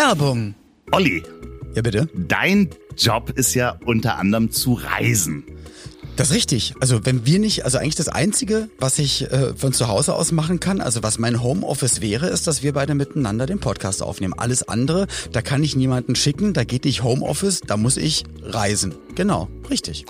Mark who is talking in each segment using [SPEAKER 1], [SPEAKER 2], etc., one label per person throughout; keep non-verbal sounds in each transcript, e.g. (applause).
[SPEAKER 1] Werbung.
[SPEAKER 2] Olli,
[SPEAKER 1] Ja, bitte.
[SPEAKER 2] dein Job ist ja unter anderem zu reisen.
[SPEAKER 1] Das ist richtig. Also wenn wir nicht, also eigentlich das Einzige, was ich äh, von zu Hause aus machen kann, also was mein Homeoffice wäre, ist, dass wir beide miteinander den Podcast aufnehmen. Alles andere, da kann ich niemanden schicken, da geht nicht Homeoffice, da muss ich reisen. Genau, richtig.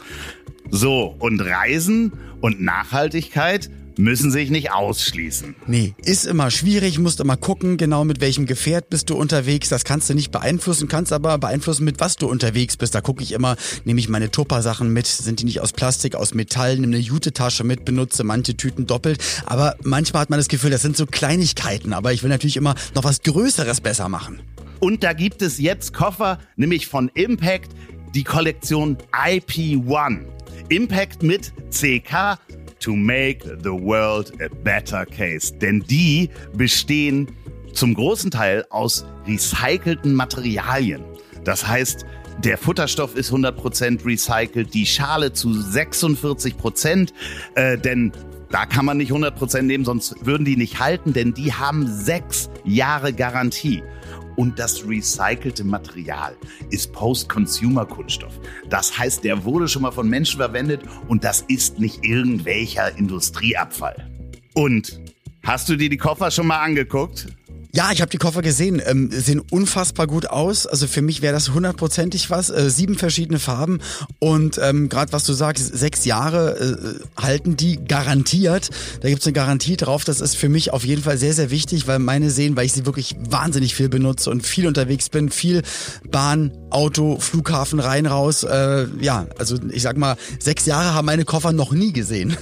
[SPEAKER 2] So, und Reisen und Nachhaltigkeit müssen sich nicht ausschließen.
[SPEAKER 1] Nee, ist immer schwierig, musst immer gucken, genau mit welchem Gefährt bist du unterwegs. Das kannst du nicht beeinflussen, kannst aber beeinflussen, mit was du unterwegs bist. Da gucke ich immer, nehme ich meine Tupper-Sachen mit, sind die nicht aus Plastik, aus Metall, nehme eine Jute-Tasche mit, benutze manche Tüten doppelt. Aber manchmal hat man das Gefühl, das sind so Kleinigkeiten. Aber ich will natürlich immer noch was Größeres besser machen.
[SPEAKER 2] Und da gibt es jetzt Koffer, nämlich von Impact, die Kollektion IP1. Impact mit CK to make the world a better case. Denn die bestehen zum großen Teil aus recycelten Materialien. Das heißt, der Futterstoff ist 100% recycelt, die Schale zu 46%, äh, denn da kann man nicht 100% nehmen, sonst würden die nicht halten, denn die haben sechs Jahre Garantie. Und das recycelte Material ist Post-Consumer-Kunststoff. Das heißt, der wurde schon mal von Menschen verwendet und das ist nicht irgendwelcher Industrieabfall. Und hast du dir die Koffer schon mal angeguckt?
[SPEAKER 1] Ja, ich habe die Koffer gesehen, ähm, sehen unfassbar gut aus. Also für mich wäre das hundertprozentig was. Äh, sieben verschiedene Farben und ähm, gerade was du sagst, sechs Jahre äh, halten die garantiert. Da gibt's eine Garantie drauf. Das ist für mich auf jeden Fall sehr, sehr wichtig, weil meine sehen, weil ich sie wirklich wahnsinnig viel benutze und viel unterwegs bin, viel Bahn, Auto, Flughafen rein, raus. Äh, ja, also ich sag mal, sechs Jahre haben meine Koffer noch nie gesehen.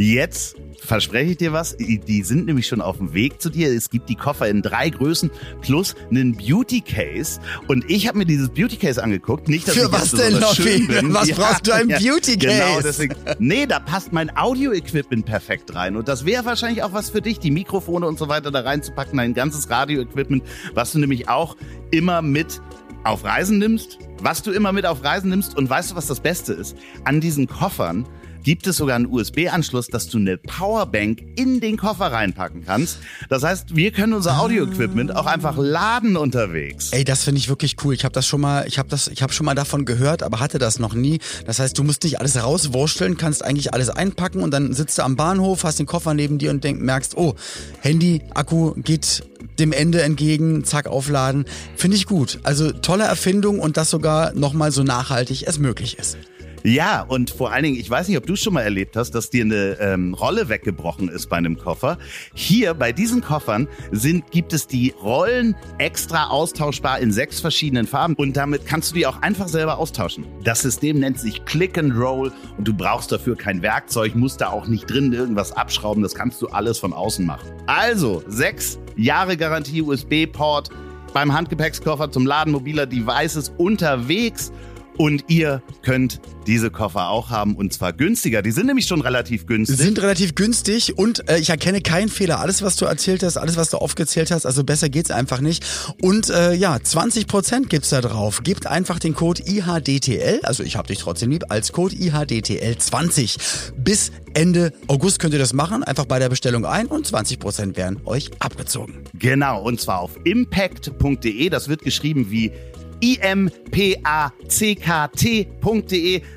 [SPEAKER 2] Jetzt verspreche ich dir was, die sind nämlich schon auf dem Weg zu dir. Es gibt die Koffer in drei Größen plus einen Beauty Case. Und ich habe mir dieses Beauty Case angeguckt. Nicht, dass
[SPEAKER 1] Für
[SPEAKER 2] ich
[SPEAKER 1] was denn,
[SPEAKER 2] bin.
[SPEAKER 1] Was brauchst du ein Beauty Case?
[SPEAKER 2] Genau, deswegen. Nee, da passt mein Audio-Equipment perfekt rein. Und das wäre wahrscheinlich auch was für dich, die Mikrofone und so weiter da reinzupacken, dein ganzes Radio-Equipment, was du nämlich auch immer mit auf Reisen nimmst, was du immer mit auf Reisen nimmst. Und weißt du, was das Beste ist? An diesen Koffern gibt es sogar einen USB-Anschluss, dass du eine Powerbank in den Koffer reinpacken kannst. Das heißt, wir können unser Audio-Equipment auch einfach laden unterwegs.
[SPEAKER 1] Ey, das finde ich wirklich cool. Ich habe das schon mal, ich habe das, ich habe schon mal davon gehört, aber hatte das noch nie. Das heißt, du musst nicht alles rauswursteln, kannst eigentlich alles einpacken und dann sitzt du am Bahnhof, hast den Koffer neben dir und denk, merkst, oh, Handy, Akku geht dem Ende entgegen, zack, aufladen. Finde ich gut. Also tolle Erfindung und das sogar nochmal so nachhaltig es möglich ist.
[SPEAKER 2] Ja, und vor allen Dingen, ich weiß nicht, ob du schon mal erlebt hast, dass dir eine ähm, Rolle weggebrochen ist bei einem Koffer. Hier bei diesen Koffern sind, gibt es die Rollen extra austauschbar in sechs verschiedenen Farben und damit kannst du die auch einfach selber austauschen. Das System nennt sich Click and Roll und du brauchst dafür kein Werkzeug, musst da auch nicht drin irgendwas abschrauben, das kannst du alles von außen machen. Also, sechs Jahre Garantie USB-Port beim Handgepäckskoffer zum Laden mobiler Devices unterwegs und ihr könnt diese Koffer auch haben und zwar günstiger. Die sind nämlich schon relativ günstig.
[SPEAKER 1] Sind relativ günstig und äh, ich erkenne keinen Fehler. Alles, was du erzählt hast, alles, was du aufgezählt hast, also besser geht's einfach nicht. Und äh, ja, 20% gibt's da drauf. Gebt einfach den Code IHDTL, also ich hab dich trotzdem lieb, als Code IHDTL20. Bis Ende August könnt ihr das machen, einfach bei der Bestellung ein und 20% werden euch abgezogen.
[SPEAKER 2] Genau, und zwar auf impact.de. Das wird geschrieben wie impackt.de.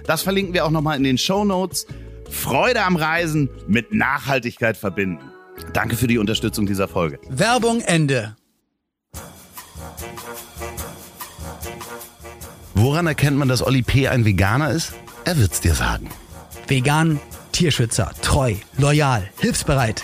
[SPEAKER 2] Das verlinken wir auch nochmal in den Show Notes. Freude am Reisen mit Nachhaltigkeit verbinden. Danke für die Unterstützung dieser Folge.
[SPEAKER 1] Werbung Ende.
[SPEAKER 2] Woran erkennt man, dass Olli P. ein Veganer ist? Er wird's dir sagen.
[SPEAKER 3] Vegan, Tierschützer, treu, loyal, hilfsbereit.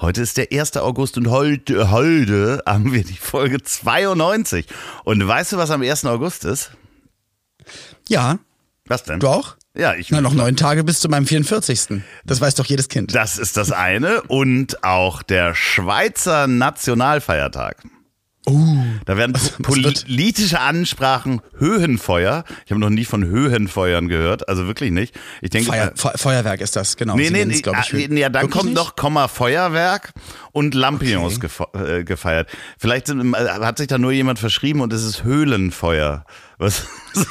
[SPEAKER 2] Heute ist der 1. August und heute, heute haben wir die Folge 92. Und weißt du, was am 1. August ist?
[SPEAKER 1] Ja,
[SPEAKER 2] Was denn?
[SPEAKER 1] du auch?
[SPEAKER 2] Ja, ich.
[SPEAKER 1] Na, noch neun Tage bis zu meinem 44. Das weiß doch jedes Kind.
[SPEAKER 2] Das ist das eine. Und auch der Schweizer Nationalfeiertag.
[SPEAKER 1] Uh,
[SPEAKER 2] Da werden politische Ansprachen Höhenfeuer. Ich habe noch nie von Höhenfeuern gehört, also wirklich nicht. Ich denke,
[SPEAKER 1] Feuer, Fe Feuerwerk ist das, genau.
[SPEAKER 2] Nee,
[SPEAKER 1] Sie
[SPEAKER 2] nee, nee,
[SPEAKER 1] ich,
[SPEAKER 2] ah, nee, ja, dann
[SPEAKER 1] Wirklich
[SPEAKER 2] kommt
[SPEAKER 1] nicht?
[SPEAKER 2] noch Komma Feuerwerk und Lampions gefo- äh, gefeiert. Vielleicht sind, äh, hat sich da nur jemand verschrieben und es ist Höhlenfeuer. Was? (laughs)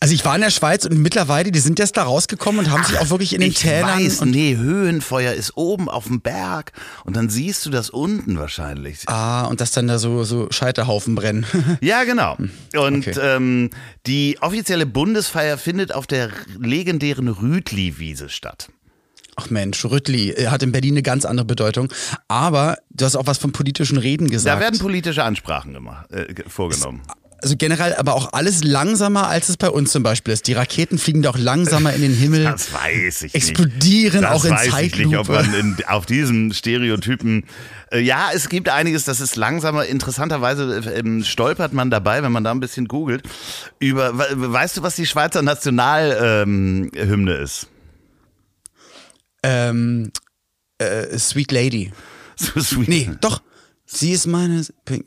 [SPEAKER 1] Also ich war in der Schweiz und mittlerweile, die sind jetzt da rausgekommen und haben sich auch wirklich in den
[SPEAKER 2] ich
[SPEAKER 1] Tälern
[SPEAKER 2] weiß,
[SPEAKER 1] und
[SPEAKER 2] nee, Höhenfeuer ist oben auf dem Berg und dann siehst du das unten wahrscheinlich.
[SPEAKER 1] Ah, und dass dann da so, so Scheiterhaufen brennen. (laughs)
[SPEAKER 2] Ja, genau. Und
[SPEAKER 1] Okay.
[SPEAKER 2] ähm, die offizielle Bundesfeier findet auf der legendären Rütli-Wiese statt.
[SPEAKER 1] Ach Mensch, Rüttli äh, hat in Berlin eine ganz andere Bedeutung. Aber du hast auch was von politischen Reden gesagt.
[SPEAKER 2] Da werden politische Ansprachen gemacht, äh, ge- vorgenommen.
[SPEAKER 1] Also generell aber auch alles langsamer, als es bei uns zum Beispiel ist. Die Raketen fliegen doch langsamer in den Himmel.
[SPEAKER 2] Das weiß ich nicht.
[SPEAKER 1] explodieren
[SPEAKER 2] Das
[SPEAKER 1] auch in
[SPEAKER 2] weiß ich nicht, ob
[SPEAKER 1] Zeitlupe.
[SPEAKER 2] man in, auf diesen Stereotypen. Äh, ja, es gibt einiges, das ist langsamer. Interessanterweise äh, ähm, stolpert man dabei, wenn man da ein bisschen googelt. Über, we- weißt du, was die Schweizer Nationalhymne ähm, ist?
[SPEAKER 1] ähm, äh, Sweet Lady.
[SPEAKER 2] So (laughs) sweet.
[SPEAKER 1] Nee, doch. Sie ist meine. Pink-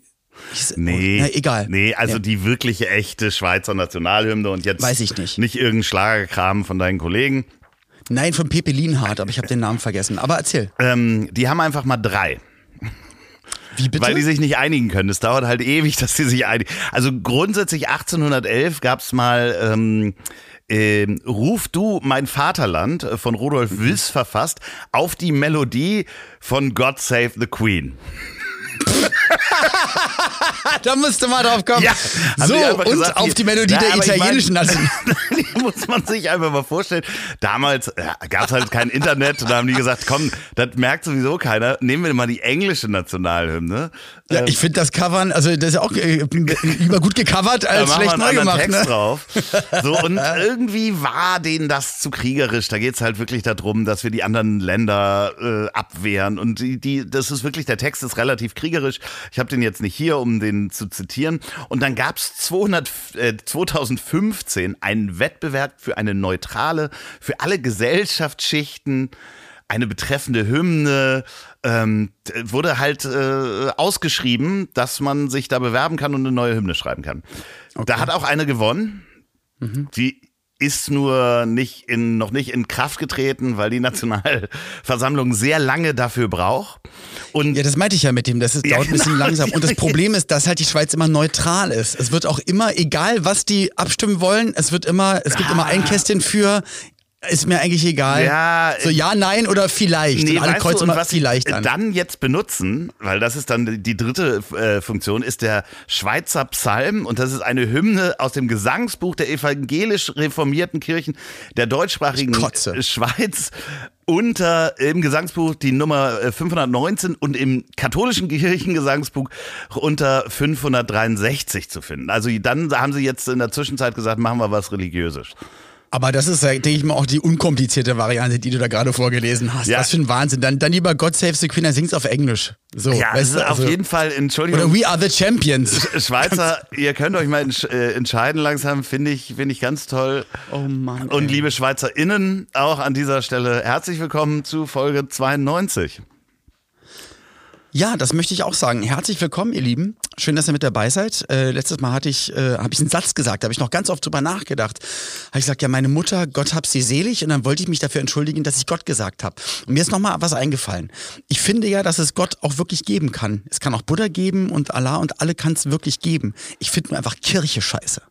[SPEAKER 2] Nee,
[SPEAKER 1] Na, egal.
[SPEAKER 2] Nee, also
[SPEAKER 1] Ja.
[SPEAKER 2] die wirkliche echte Schweizer Nationalhymne und jetzt
[SPEAKER 1] Weiß ich nicht.
[SPEAKER 2] Nicht irgendein Schlagerkram von deinen Kollegen.
[SPEAKER 1] Nein, von Pepe Lienhardt, aber ich habe den Namen vergessen. Aber erzähl.
[SPEAKER 2] Ähm, die haben einfach mal drei.
[SPEAKER 1] Wie bitte?
[SPEAKER 2] Weil die sich nicht einigen können. Es dauert halt ewig, (laughs) dass sie sich einigen. Also grundsätzlich 1811 gab's mal ähm, ähm, Ruf du mein Vaterland äh, von Rudolf
[SPEAKER 1] Mhm.
[SPEAKER 2] Wiss verfasst auf die Melodie von God Save the Queen. (laughs)
[SPEAKER 1] da musst du mal drauf kommen.
[SPEAKER 2] Ja,
[SPEAKER 1] so, und
[SPEAKER 2] gesagt,
[SPEAKER 1] auf die Melodie
[SPEAKER 2] Na,
[SPEAKER 1] der
[SPEAKER 2] ich
[SPEAKER 1] italienischen (laughs)
[SPEAKER 2] mein-
[SPEAKER 1] Nation.
[SPEAKER 2] Die muss man sich einfach mal vorstellen. Damals äh, gab es halt kein Internet und da haben die gesagt, komm, das merkt sowieso keiner. Nehmen wir mal die englische Nationalhymne.
[SPEAKER 1] Ja,
[SPEAKER 2] Ähm,
[SPEAKER 1] ich finde das Covern, also das ist ja auch äh, (laughs) lieber gut gecovert als schlecht neu gemacht.
[SPEAKER 2] Text
[SPEAKER 1] Ne?
[SPEAKER 2] drauf. So, (laughs) und irgendwie war denen das zu kriegerisch. Da geht's halt wirklich darum, dass wir die anderen Länder äh, abwehren. Und die, die, das ist wirklich, der Text ist relativ kriegerisch. Ich habe den jetzt nicht hier, um den zu zitieren. Und dann gab's 200, äh, 2015 einen Wettbewerb für eine neutrale, für alle Gesellschaftsschichten, eine betreffende Hymne, ähm, wurde halt äh, ausgeschrieben, dass man sich da bewerben kann und eine neue Hymne schreiben kann. Da hat auch eine gewonnen. Die ist nur nicht in, noch nicht in Kraft getreten, weil die Nationalversammlung sehr lange dafür braucht. Und
[SPEAKER 1] Ja, das meinte ich ja mit dem, das ist,
[SPEAKER 2] Ja,
[SPEAKER 1] dauert ein bisschen
[SPEAKER 2] genau.
[SPEAKER 1] langsam. Und das (laughs) Problem ist, dass halt die Schweiz immer neutral ist. Es wird auch immer, egal was die abstimmen wollen, es wird immer, es gibt immer ein Kästchen für, ist mir eigentlich egal.
[SPEAKER 2] Ja,
[SPEAKER 1] so ja, nein oder vielleicht. und alle kreuzen
[SPEAKER 2] und was
[SPEAKER 1] vielleicht an.
[SPEAKER 2] dann jetzt benutzen, weil das ist dann die dritte äh, Funktion, ist der Schweizer Psalm und das ist eine Hymne aus dem Gesangsbuch der evangelisch reformierten Kirchen der deutschsprachigen. Schweiz unter im Gesangsbuch die Nummer äh, 519 und im katholischen Kirchengesangsbuch unter 563 zu finden. Also dann haben sie jetzt in der Zwischenzeit gesagt, machen wir was religiöses.
[SPEAKER 1] Aber das ist, denke ich mal, auch die unkomplizierte Variante, die du da gerade vorgelesen hast.
[SPEAKER 2] Ja.
[SPEAKER 1] Was für ein Wahnsinn. Dann, dann lieber God Save the Queen, dann sing's auf Englisch. So,
[SPEAKER 2] Ja, das ist
[SPEAKER 1] du,
[SPEAKER 2] auf
[SPEAKER 1] also-
[SPEAKER 2] jeden Fall, Entschuldigung.
[SPEAKER 1] Oder We Are the Champions.
[SPEAKER 2] Schweizer, ihr könnt euch mal entsch äh, entscheiden langsam, finde ich, finde ich ganz toll.
[SPEAKER 1] Oh Mann.
[SPEAKER 2] Und
[SPEAKER 1] ey.
[SPEAKER 2] liebe SchweizerInnen, auch an dieser Stelle herzlich willkommen zu Folge 92.
[SPEAKER 1] Ja, das möchte ich auch sagen. Herzlich willkommen, ihr Lieben. Schön, dass ihr mit dabei seid. Äh, letztes Mal hatte ich, äh, habe ich einen Satz gesagt, da habe ich noch ganz oft drüber nachgedacht. Habe ich gesagt, ja, meine Mutter, Gott hab sie selig, und dann wollte ich mich dafür entschuldigen, dass ich Gott gesagt habe. Und mir ist noch mal was eingefallen. Ich finde ja, dass es Gott auch wirklich geben kann. Es kann auch Buddha geben und Allah und alle kann es wirklich geben. Ich finde nur einfach Kirche scheiße.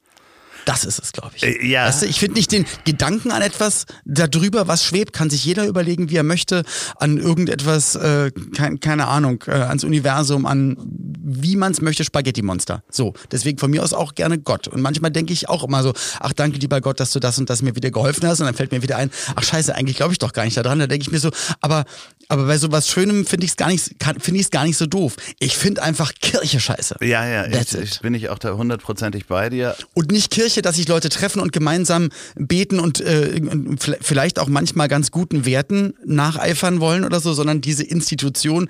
[SPEAKER 1] Das ist es, glaube ich.
[SPEAKER 2] Äh, ja.
[SPEAKER 1] Weißt du, ich finde nicht den Gedanken an etwas darüber, was schwebt, kann sich jeder überlegen, wie er möchte, an irgendetwas, äh, kein, keine Ahnung, äh, ans Universum, an wie man es möchte, Spaghetti-Monster. So, deswegen von mir aus auch gerne Gott. Und manchmal denke ich auch immer so, ach danke lieber Gott, dass du das und das mir wieder geholfen hast. Und dann fällt mir wieder ein, ach scheiße, eigentlich glaube ich doch gar nicht daran. Da denke ich mir so, aber aber bei sowas Schönem finde ich es gar nicht, finde ich es gar nicht so doof. Ich finde einfach Kirche scheiße.
[SPEAKER 2] Ja, ja,
[SPEAKER 1] That's
[SPEAKER 2] ich,
[SPEAKER 1] it.
[SPEAKER 2] ich bin ich auch da hundertprozentig bei dir.
[SPEAKER 1] Und nicht Kirche, dass sich Leute treffen und gemeinsam beten und, äh, vielleicht auch manchmal ganz guten Werten nacheifern wollen oder so, sondern diese Institution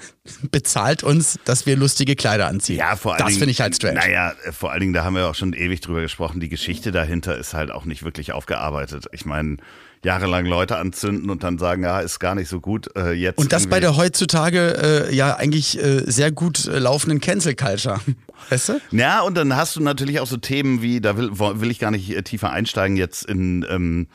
[SPEAKER 1] bezahlt uns, dass wir lustige Kleider anziehen.
[SPEAKER 2] Ja, vor allen
[SPEAKER 1] Das finde ich halt strange.
[SPEAKER 2] Naja, vor allen Dingen, da haben wir auch schon ewig drüber gesprochen. Die Geschichte dahinter ist halt auch nicht wirklich aufgearbeitet. Ich meine, jahrelang Leute anzünden und dann sagen, ja, ist gar nicht so gut. Äh, jetzt
[SPEAKER 1] Und das bei der heutzutage äh, ja eigentlich äh, sehr gut äh, laufenden Cancel Culture. (laughs) Weißt du?
[SPEAKER 2] Ja, und dann hast du natürlich auch so Themen wie, da will, will ich gar nicht äh, tiefer einsteigen, jetzt in ähm,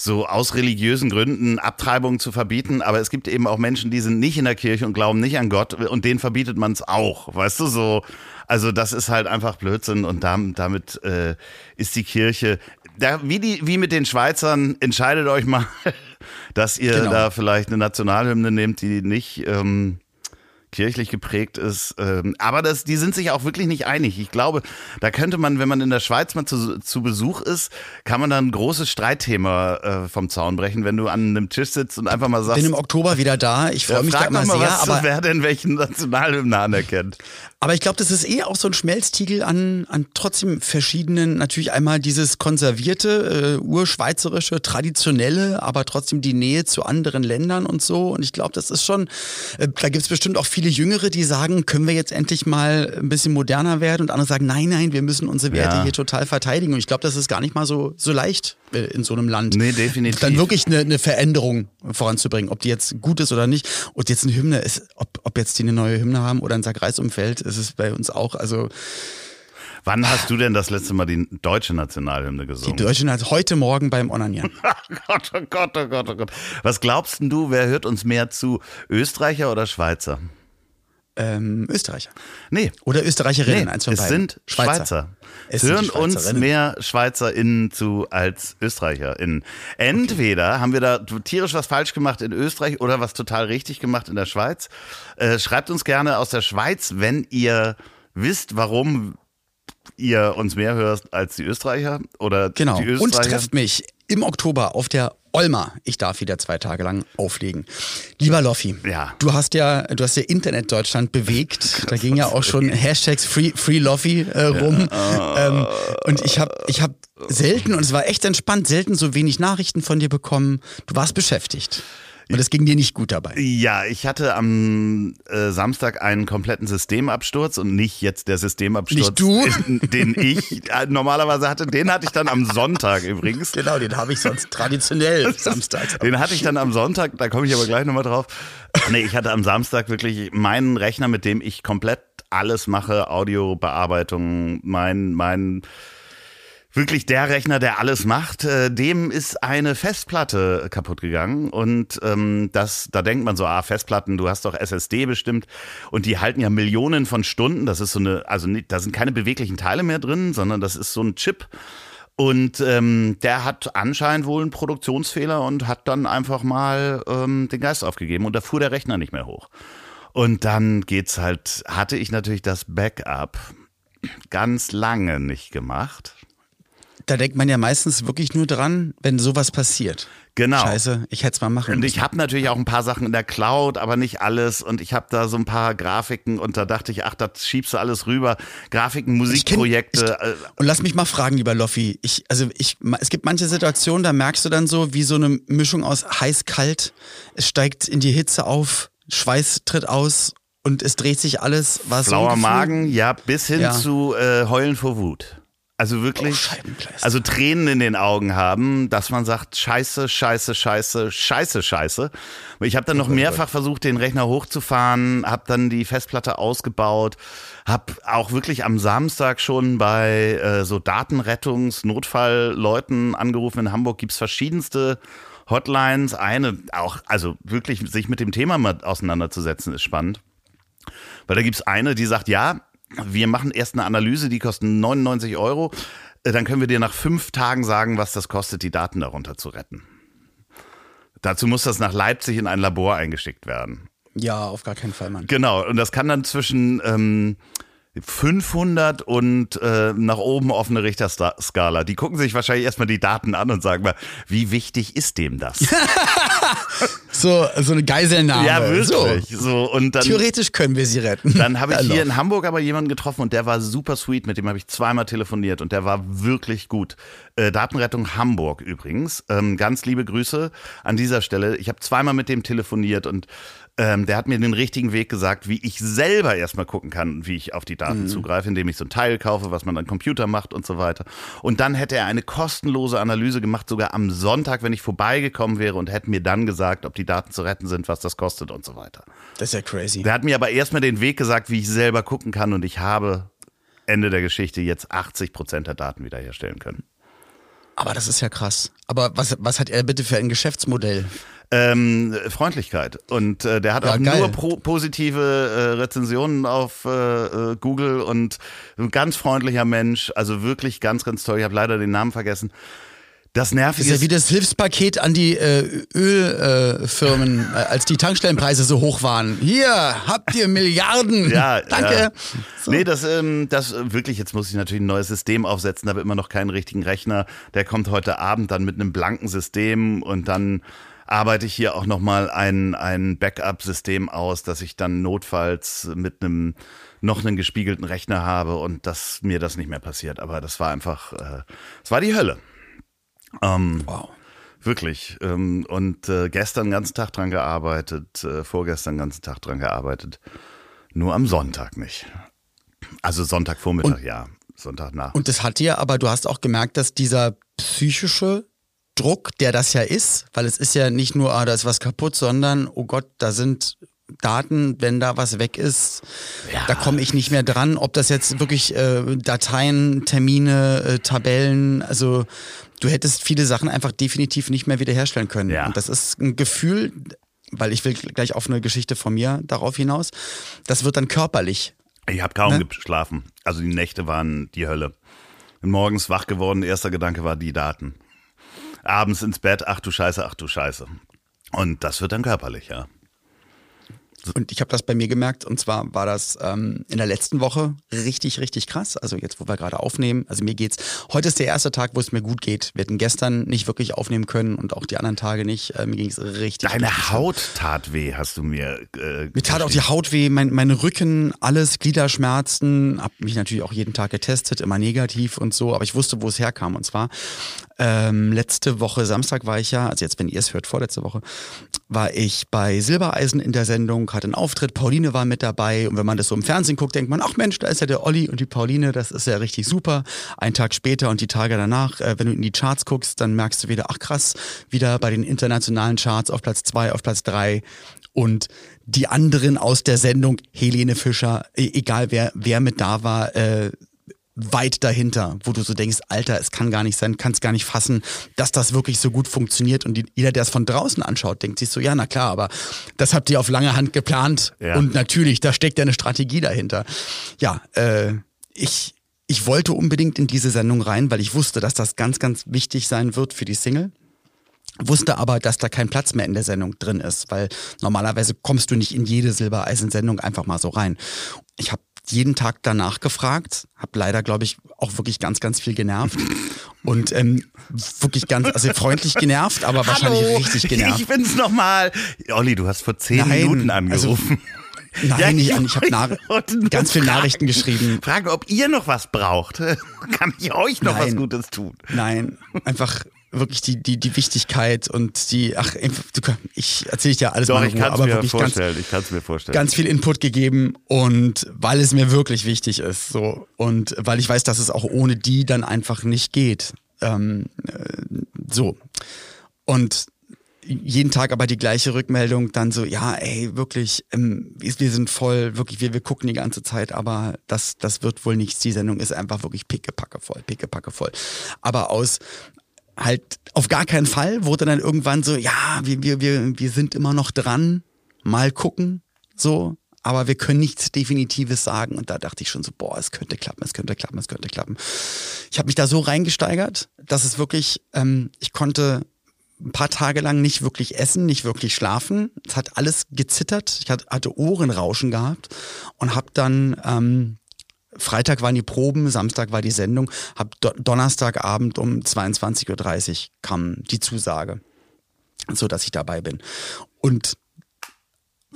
[SPEAKER 2] so aus religiösen Gründen Abtreibungen zu verbieten, aber es gibt eben auch Menschen, die sind nicht in der Kirche und glauben nicht an Gott und denen verbietet man es auch, weißt du so. Also das ist halt einfach Blödsinn und dam- damit äh, ist die Kirche, da, wie, die, wie mit den Schweizern, entscheidet euch mal, (laughs) dass ihr
[SPEAKER 1] Genau.
[SPEAKER 2] da vielleicht eine Nationalhymne nehmt, die nicht... Ähm, kirchlich geprägt ist. Ähm, aber das, die sind sich auch wirklich nicht einig. Ich glaube, da könnte man, wenn man in der Schweiz mal zu, zu Besuch ist, kann man dann ein großes Streitthema äh, vom Zaun brechen, wenn du an einem Tisch sitzt und einfach mal sagst,
[SPEAKER 1] Bin im Oktober wieder da. Ich freue
[SPEAKER 2] ja,
[SPEAKER 1] mich da immer
[SPEAKER 2] mal,
[SPEAKER 1] sehr.
[SPEAKER 2] was,
[SPEAKER 1] aber,
[SPEAKER 2] wer denn welchen Nationalhymne anerkennt. (laughs)
[SPEAKER 1] aber ich glaube, das ist eh auch so ein Schmelztiegel an, an trotzdem verschiedenen, natürlich einmal dieses konservierte, äh, urschweizerische, traditionelle, aber trotzdem die Nähe zu anderen Ländern und so. Und ich glaube, das ist schon, äh, da gibt es bestimmt auch viele Jüngere, die sagen, können wir jetzt endlich mal ein bisschen moderner werden? Und andere sagen, nein, nein, wir müssen unsere Werte
[SPEAKER 2] Ja.
[SPEAKER 1] hier total verteidigen. Und ich glaube, das ist gar nicht mal so, so leicht in so einem Land.
[SPEAKER 2] Nee, definitiv.
[SPEAKER 1] Dann wirklich eine, eine Veränderung voranzubringen, ob die jetzt gut ist oder nicht. Und jetzt eine Hymne ist, ob, ob jetzt die eine neue Hymne haben oder ein Sack Reis umfällt, ist es bei uns auch. Also
[SPEAKER 2] Wann hast du denn das letzte Mal die deutsche Nationalhymne
[SPEAKER 1] die
[SPEAKER 2] gesungen?
[SPEAKER 1] Deutschen hat heute Morgen beim Onanieren. (laughs)
[SPEAKER 2] Oh Gott, oh Gott, oh Gott, oh Gott. Was glaubst denn du, wer hört uns mehr zu? Österreicher oder Schweizer?
[SPEAKER 1] Ähm, Österreicher.
[SPEAKER 2] Nee.
[SPEAKER 1] Oder Österreicherinnen,
[SPEAKER 2] Nee,
[SPEAKER 1] eins von
[SPEAKER 2] es
[SPEAKER 1] beiden.
[SPEAKER 2] sind Schweizer.
[SPEAKER 1] Es
[SPEAKER 2] Es
[SPEAKER 1] sind
[SPEAKER 2] hören
[SPEAKER 1] die
[SPEAKER 2] uns mehr SchweizerInnen zu als ÖsterreicherInnen. Entweder haben wir da tierisch was falsch gemacht in Österreich oder was total richtig gemacht in der Schweiz. Äh, schreibt uns gerne aus der Schweiz, wenn ihr wisst, warum ihr uns mehr hört als die Österreicher oder
[SPEAKER 1] Genau.
[SPEAKER 2] die
[SPEAKER 1] Und
[SPEAKER 2] Österreicher.
[SPEAKER 1] trefft mich im Oktober auf der Olma. Ich darf wieder zwei Tage lang auflegen. Lieber Loffi,
[SPEAKER 2] Ja.
[SPEAKER 1] du hast ja, du hast ja Internet Deutschland bewegt. Da ging ja auch schon Hashtags Free, Free Loffi äh, rum. Ähm, und ich habe ich hab selten, und es war echt entspannt, selten so wenig Nachrichten von dir bekommen. Du warst beschäftigt. Und es ging dir nicht gut dabei.
[SPEAKER 2] Ja, ich hatte am äh, Samstag einen kompletten Systemabsturz und nicht jetzt der Systemabsturz,
[SPEAKER 1] Nicht du?
[SPEAKER 2] den ich äh, normalerweise hatte. Den hatte ich dann am Sonntag übrigens.
[SPEAKER 1] Genau, den habe ich sonst traditionell samstags.
[SPEAKER 2] Den hatte ich dann am Sonntag, da komme ich aber gleich nochmal drauf. Nee, ich hatte am Samstag wirklich meinen Rechner, mit dem ich komplett alles mache, Audiobearbeitung, mein, mein, wirklich der Rechner, der alles macht, äh, dem ist eine Festplatte kaputt gegangen. Und ähm, das, da denkt man so, ah, Festplatten, du hast doch SSD bestimmt. Und die halten ja Millionen von Stunden, das ist so eine, also da sind keine beweglichen Teile mehr drin, sondern das ist so ein Chip. Und ähm, der hat anscheinend wohl einen Produktionsfehler und hat dann einfach mal ähm, den Geist aufgegeben. Und da fuhr der Rechner nicht mehr hoch. Und dann geht's halt, hatte ich natürlich das Backup ganz lange nicht gemacht.
[SPEAKER 1] Da denkt man ja meistens wirklich nur dran, wenn sowas passiert.
[SPEAKER 2] Genau.
[SPEAKER 1] Scheiße, ich hätte es mal machen
[SPEAKER 2] Und
[SPEAKER 1] müssen.
[SPEAKER 2] ich habe natürlich auch ein paar Sachen in der Cloud, aber nicht alles. Und ich habe da so ein paar Grafiken und da dachte ich, ach, das schiebst du alles rüber. Grafiken,
[SPEAKER 1] Ich kenn-
[SPEAKER 2] Musikprojekte. äh,
[SPEAKER 1] Ich, und lass mich mal fragen, lieber Loffi. Ich, also ich, es gibt manche Situationen, da merkst du dann so, wie so eine Mischung aus heiß-kalt. Es steigt in die Hitze auf, Schweiß tritt aus und es dreht sich alles. So ein
[SPEAKER 2] Blauer
[SPEAKER 1] Gefühl?
[SPEAKER 2] Magen, ja, bis hin
[SPEAKER 1] Ja.
[SPEAKER 2] zu äh, Heulen vor Wut. Also wirklich,
[SPEAKER 1] Oh,
[SPEAKER 2] also Tränen in den Augen haben, dass man sagt, scheiße, scheiße, scheiße, scheiße, scheiße. Ich habe dann
[SPEAKER 1] Oh
[SPEAKER 2] noch mehrfach versucht, den Rechner hochzufahren, habe dann die Festplatte ausgebaut, habe auch wirklich am Samstag schon bei äh, so Datenrettungs-Notfallleuten angerufen. In Hamburg gibt's verschiedenste Hotlines. Eine auch, also wirklich sich mit dem Thema mal auseinanderzusetzen, ist spannend. Weil da gibt's eine, die sagt, ja, wir machen erst eine Analyse, die kostet 99 Euro. Äh, Dann können wir dir nach fünf Tagen sagen, was das kostet, die Daten darunter zu retten. Dazu muss das nach Leipzig in ein Labor eingeschickt werden.
[SPEAKER 1] Ja, auf gar keinen Fall, Mann.
[SPEAKER 2] Genau, und das kann dann zwischen ähm, 500 und äh, nach oben offene Richterskala. Die gucken sich wahrscheinlich erstmal die Daten an und sagen mal, wie wichtig ist dem das? (laughs)
[SPEAKER 1] So, so eine Geiselnahme.
[SPEAKER 2] ja,
[SPEAKER 1] So.
[SPEAKER 2] wirklich. So, und dann,
[SPEAKER 1] Theoretisch können wir sie retten.
[SPEAKER 2] Dann habe ich hier in Hamburg aber jemanden getroffen und der war super sweet, mit dem habe ich zweimal telefoniert und der war wirklich gut. Äh, Datenrettung Hamburg übrigens. Ähm, ganz liebe Grüße an dieser Stelle. Ich habe zweimal mit dem telefoniert und ähm, der hat mir den richtigen Weg gesagt, wie ich selber erstmal gucken kann, wie ich auf die Daten mhm. zugreife, indem ich so ein Teil kaufe, was man an Computer macht und so weiter. Und dann hätte er eine kostenlose Analyse gemacht, sogar am Sonntag, wenn ich vorbeigekommen wäre und hätte mir dann gesagt, ob die Daten zu retten sind, was das kostet und so weiter.
[SPEAKER 1] Das ist ja crazy.
[SPEAKER 2] Der hat mir aber erstmal den Weg gesagt, wie ich selber gucken kann und ich habe Ende der Geschichte jetzt 80 Prozent der Daten wiederherstellen können.
[SPEAKER 1] Aber das ist ja krass. Aber was, was hat er bitte für ein Geschäftsmodell?
[SPEAKER 2] Ähm, Freundlichkeit. Und äh, der hat ja, auch geil. nur pro positive äh, Rezensionen auf äh, äh, Google und ein ganz freundlicher Mensch. Also wirklich ganz, ganz toll. Ich habe leider den Namen vergessen. Das Nervige
[SPEAKER 1] ist ja wie das Hilfspaket an die äh, Ölfirmen, äh, als die Tankstellenpreise so hoch waren. Hier habt ihr Milliarden. ja, danke. Ja.
[SPEAKER 2] So. Nee, das, ähm, das wirklich, jetzt muss ich natürlich ein neues System aufsetzen, habe immer noch keinen richtigen Rechner. Der kommt heute Abend dann mit einem blanken System und dann arbeite ich hier auch nochmal ein, ein Backup-System aus, dass ich dann notfalls mit einem noch einen gespiegelten Rechner habe und dass mir das nicht mehr passiert. Aber das war einfach, äh, es war die Hölle. Ähm, wow. Wirklich. Ähm, und äh, gestern den ganzen Tag dran gearbeitet, äh, vorgestern den ganzen Tag dran gearbeitet. Nur am Sonntag nicht. Also Sonntagvormittag, und, ja. Sonntagnacht.
[SPEAKER 1] Und das hat dir, aber du hast auch gemerkt, dass dieser psychische Druck, der das ja ist, weil es ist ja nicht nur, ah, da ist was kaputt, sondern, oh Gott, da sind Daten, wenn da was weg ist, ja. da komme ich nicht mehr dran. Ob das jetzt wirklich äh, Dateien, Termine, äh, Tabellen, also du hättest viele Sachen einfach definitiv nicht mehr wiederherstellen können. Ja. Und das ist ein Gefühl, weil ich will gleich auf eine Geschichte von mir darauf hinaus, das wird dann körperlich.
[SPEAKER 2] Ich habe kaum ne? geschlafen. Also die Nächte waren die Hölle. Morgens wach geworden, erster Gedanke war die Daten. Abends ins Bett, ach du Scheiße, ach du Scheiße. Und das wird dann körperlich, ja.
[SPEAKER 1] Und ich habe das bei mir gemerkt, und zwar war das ähm, in der letzten Woche richtig, richtig krass. Also jetzt, wo wir gerade aufnehmen, also mir geht's. Heute ist der erste Tag, wo es mir gut geht. Wir hatten gestern nicht wirklich aufnehmen können und auch die anderen Tage nicht. Äh, mir ging's richtig.
[SPEAKER 2] Deine
[SPEAKER 1] richtig
[SPEAKER 2] Haut tat weh, hast du mir.
[SPEAKER 1] Äh, mir tat auch die Haut weh, mein, mein Rücken, alles, Gliederschmerzen. Hab mich natürlich auch jeden Tag getestet, immer negativ und so, aber ich wusste, wo es herkam. Und zwar ähm, letzte Woche Samstag war ich ja, also jetzt, wenn ihr es hört, vorletzte Woche, war ich bei Silbereisen in der Sendung, hatte einen Auftritt, Pauline war mit dabei und wenn man das so im Fernsehen guckt, denkt man, ach Mensch, da ist ja der Olli und die Pauline, das ist ja richtig super. Ein Tag später und die Tage danach, äh, wenn du in die Charts guckst, dann merkst du wieder, ach krass, wieder bei den internationalen Charts auf Platz zwei, auf Platz drei und die anderen aus der Sendung, Helene Fischer, e-, egal wer, wer mit da war, äh, weit dahinter, wo du so denkst, Alter, es kann gar nicht sein, kannst gar nicht fassen, dass das wirklich so gut funktioniert. Und die, jeder, der es von draußen anschaut, denkt sich so, ja, na klar, aber das habt ihr auf lange Hand geplant. Ja. Und natürlich, da steckt ja eine Strategie dahinter. Ja, äh, ich, ich wollte unbedingt in diese Sendung rein, weil ich wusste, dass das ganz, ganz wichtig sein wird für die Single wusste aber, dass da kein Platz mehr in der Sendung drin ist, weil normalerweise kommst du nicht in jede Silbereisen-Sendung einfach mal so rein. Ich habe jeden Tag danach gefragt, habe leider, glaube ich, auch wirklich ganz, ganz viel genervt. Und ähm, wirklich ganz, also freundlich genervt, aber wahrscheinlich Hallo, richtig genervt.
[SPEAKER 2] Ich bin's nochmal. Olli, du hast vor zehn Nein, Minuten also angerufen.
[SPEAKER 1] Also, Nein, ja, nicht an. Ich habe ganz viele Nachrichten geschrieben.
[SPEAKER 2] Fragen, ob ihr noch was braucht. (laughs) Kann ich euch noch Nein, was Gutes tun?
[SPEAKER 1] Nein, einfach wirklich die, die, die Wichtigkeit und die, ach, ich erzähle dir alles
[SPEAKER 2] Doch,
[SPEAKER 1] mal
[SPEAKER 2] ich kann es mir vorstellen, ganz, ich kann es mir vorstellen.
[SPEAKER 1] Ganz viel Input gegeben und weil es mir wirklich wichtig ist, so und weil ich weiß, dass es auch ohne die dann einfach nicht geht. Ähm, äh, so. Und jeden Tag aber die gleiche Rückmeldung, dann so, ja, ey, wirklich, ähm, wir sind voll, wirklich, wir, wir gucken die ganze Zeit, aber das, das wird wohl nichts. Die Sendung ist einfach wirklich pickepacke voll, pickepacke voll. Aber aus, halt auf gar keinen Fall wurde dann irgendwann so, ja, wir, wir, wir, wir sind immer noch dran, mal gucken, so, aber wir können nichts Definitives sagen. Und da dachte ich schon so, boah, es könnte klappen, es könnte klappen, es könnte klappen. Ich habe mich da so reingesteigert, dass es wirklich, ähm, ich konnte ein paar Tage lang nicht wirklich essen, nicht wirklich schlafen. Es hat alles gezittert. Ich hatte Ohrenrauschen gehabt und habe dann ähm, Freitag waren die Proben, Samstag war die Sendung, hab Do Donnerstagabend um 22.30 Uhr kam die Zusage, so dass ich dabei bin. Und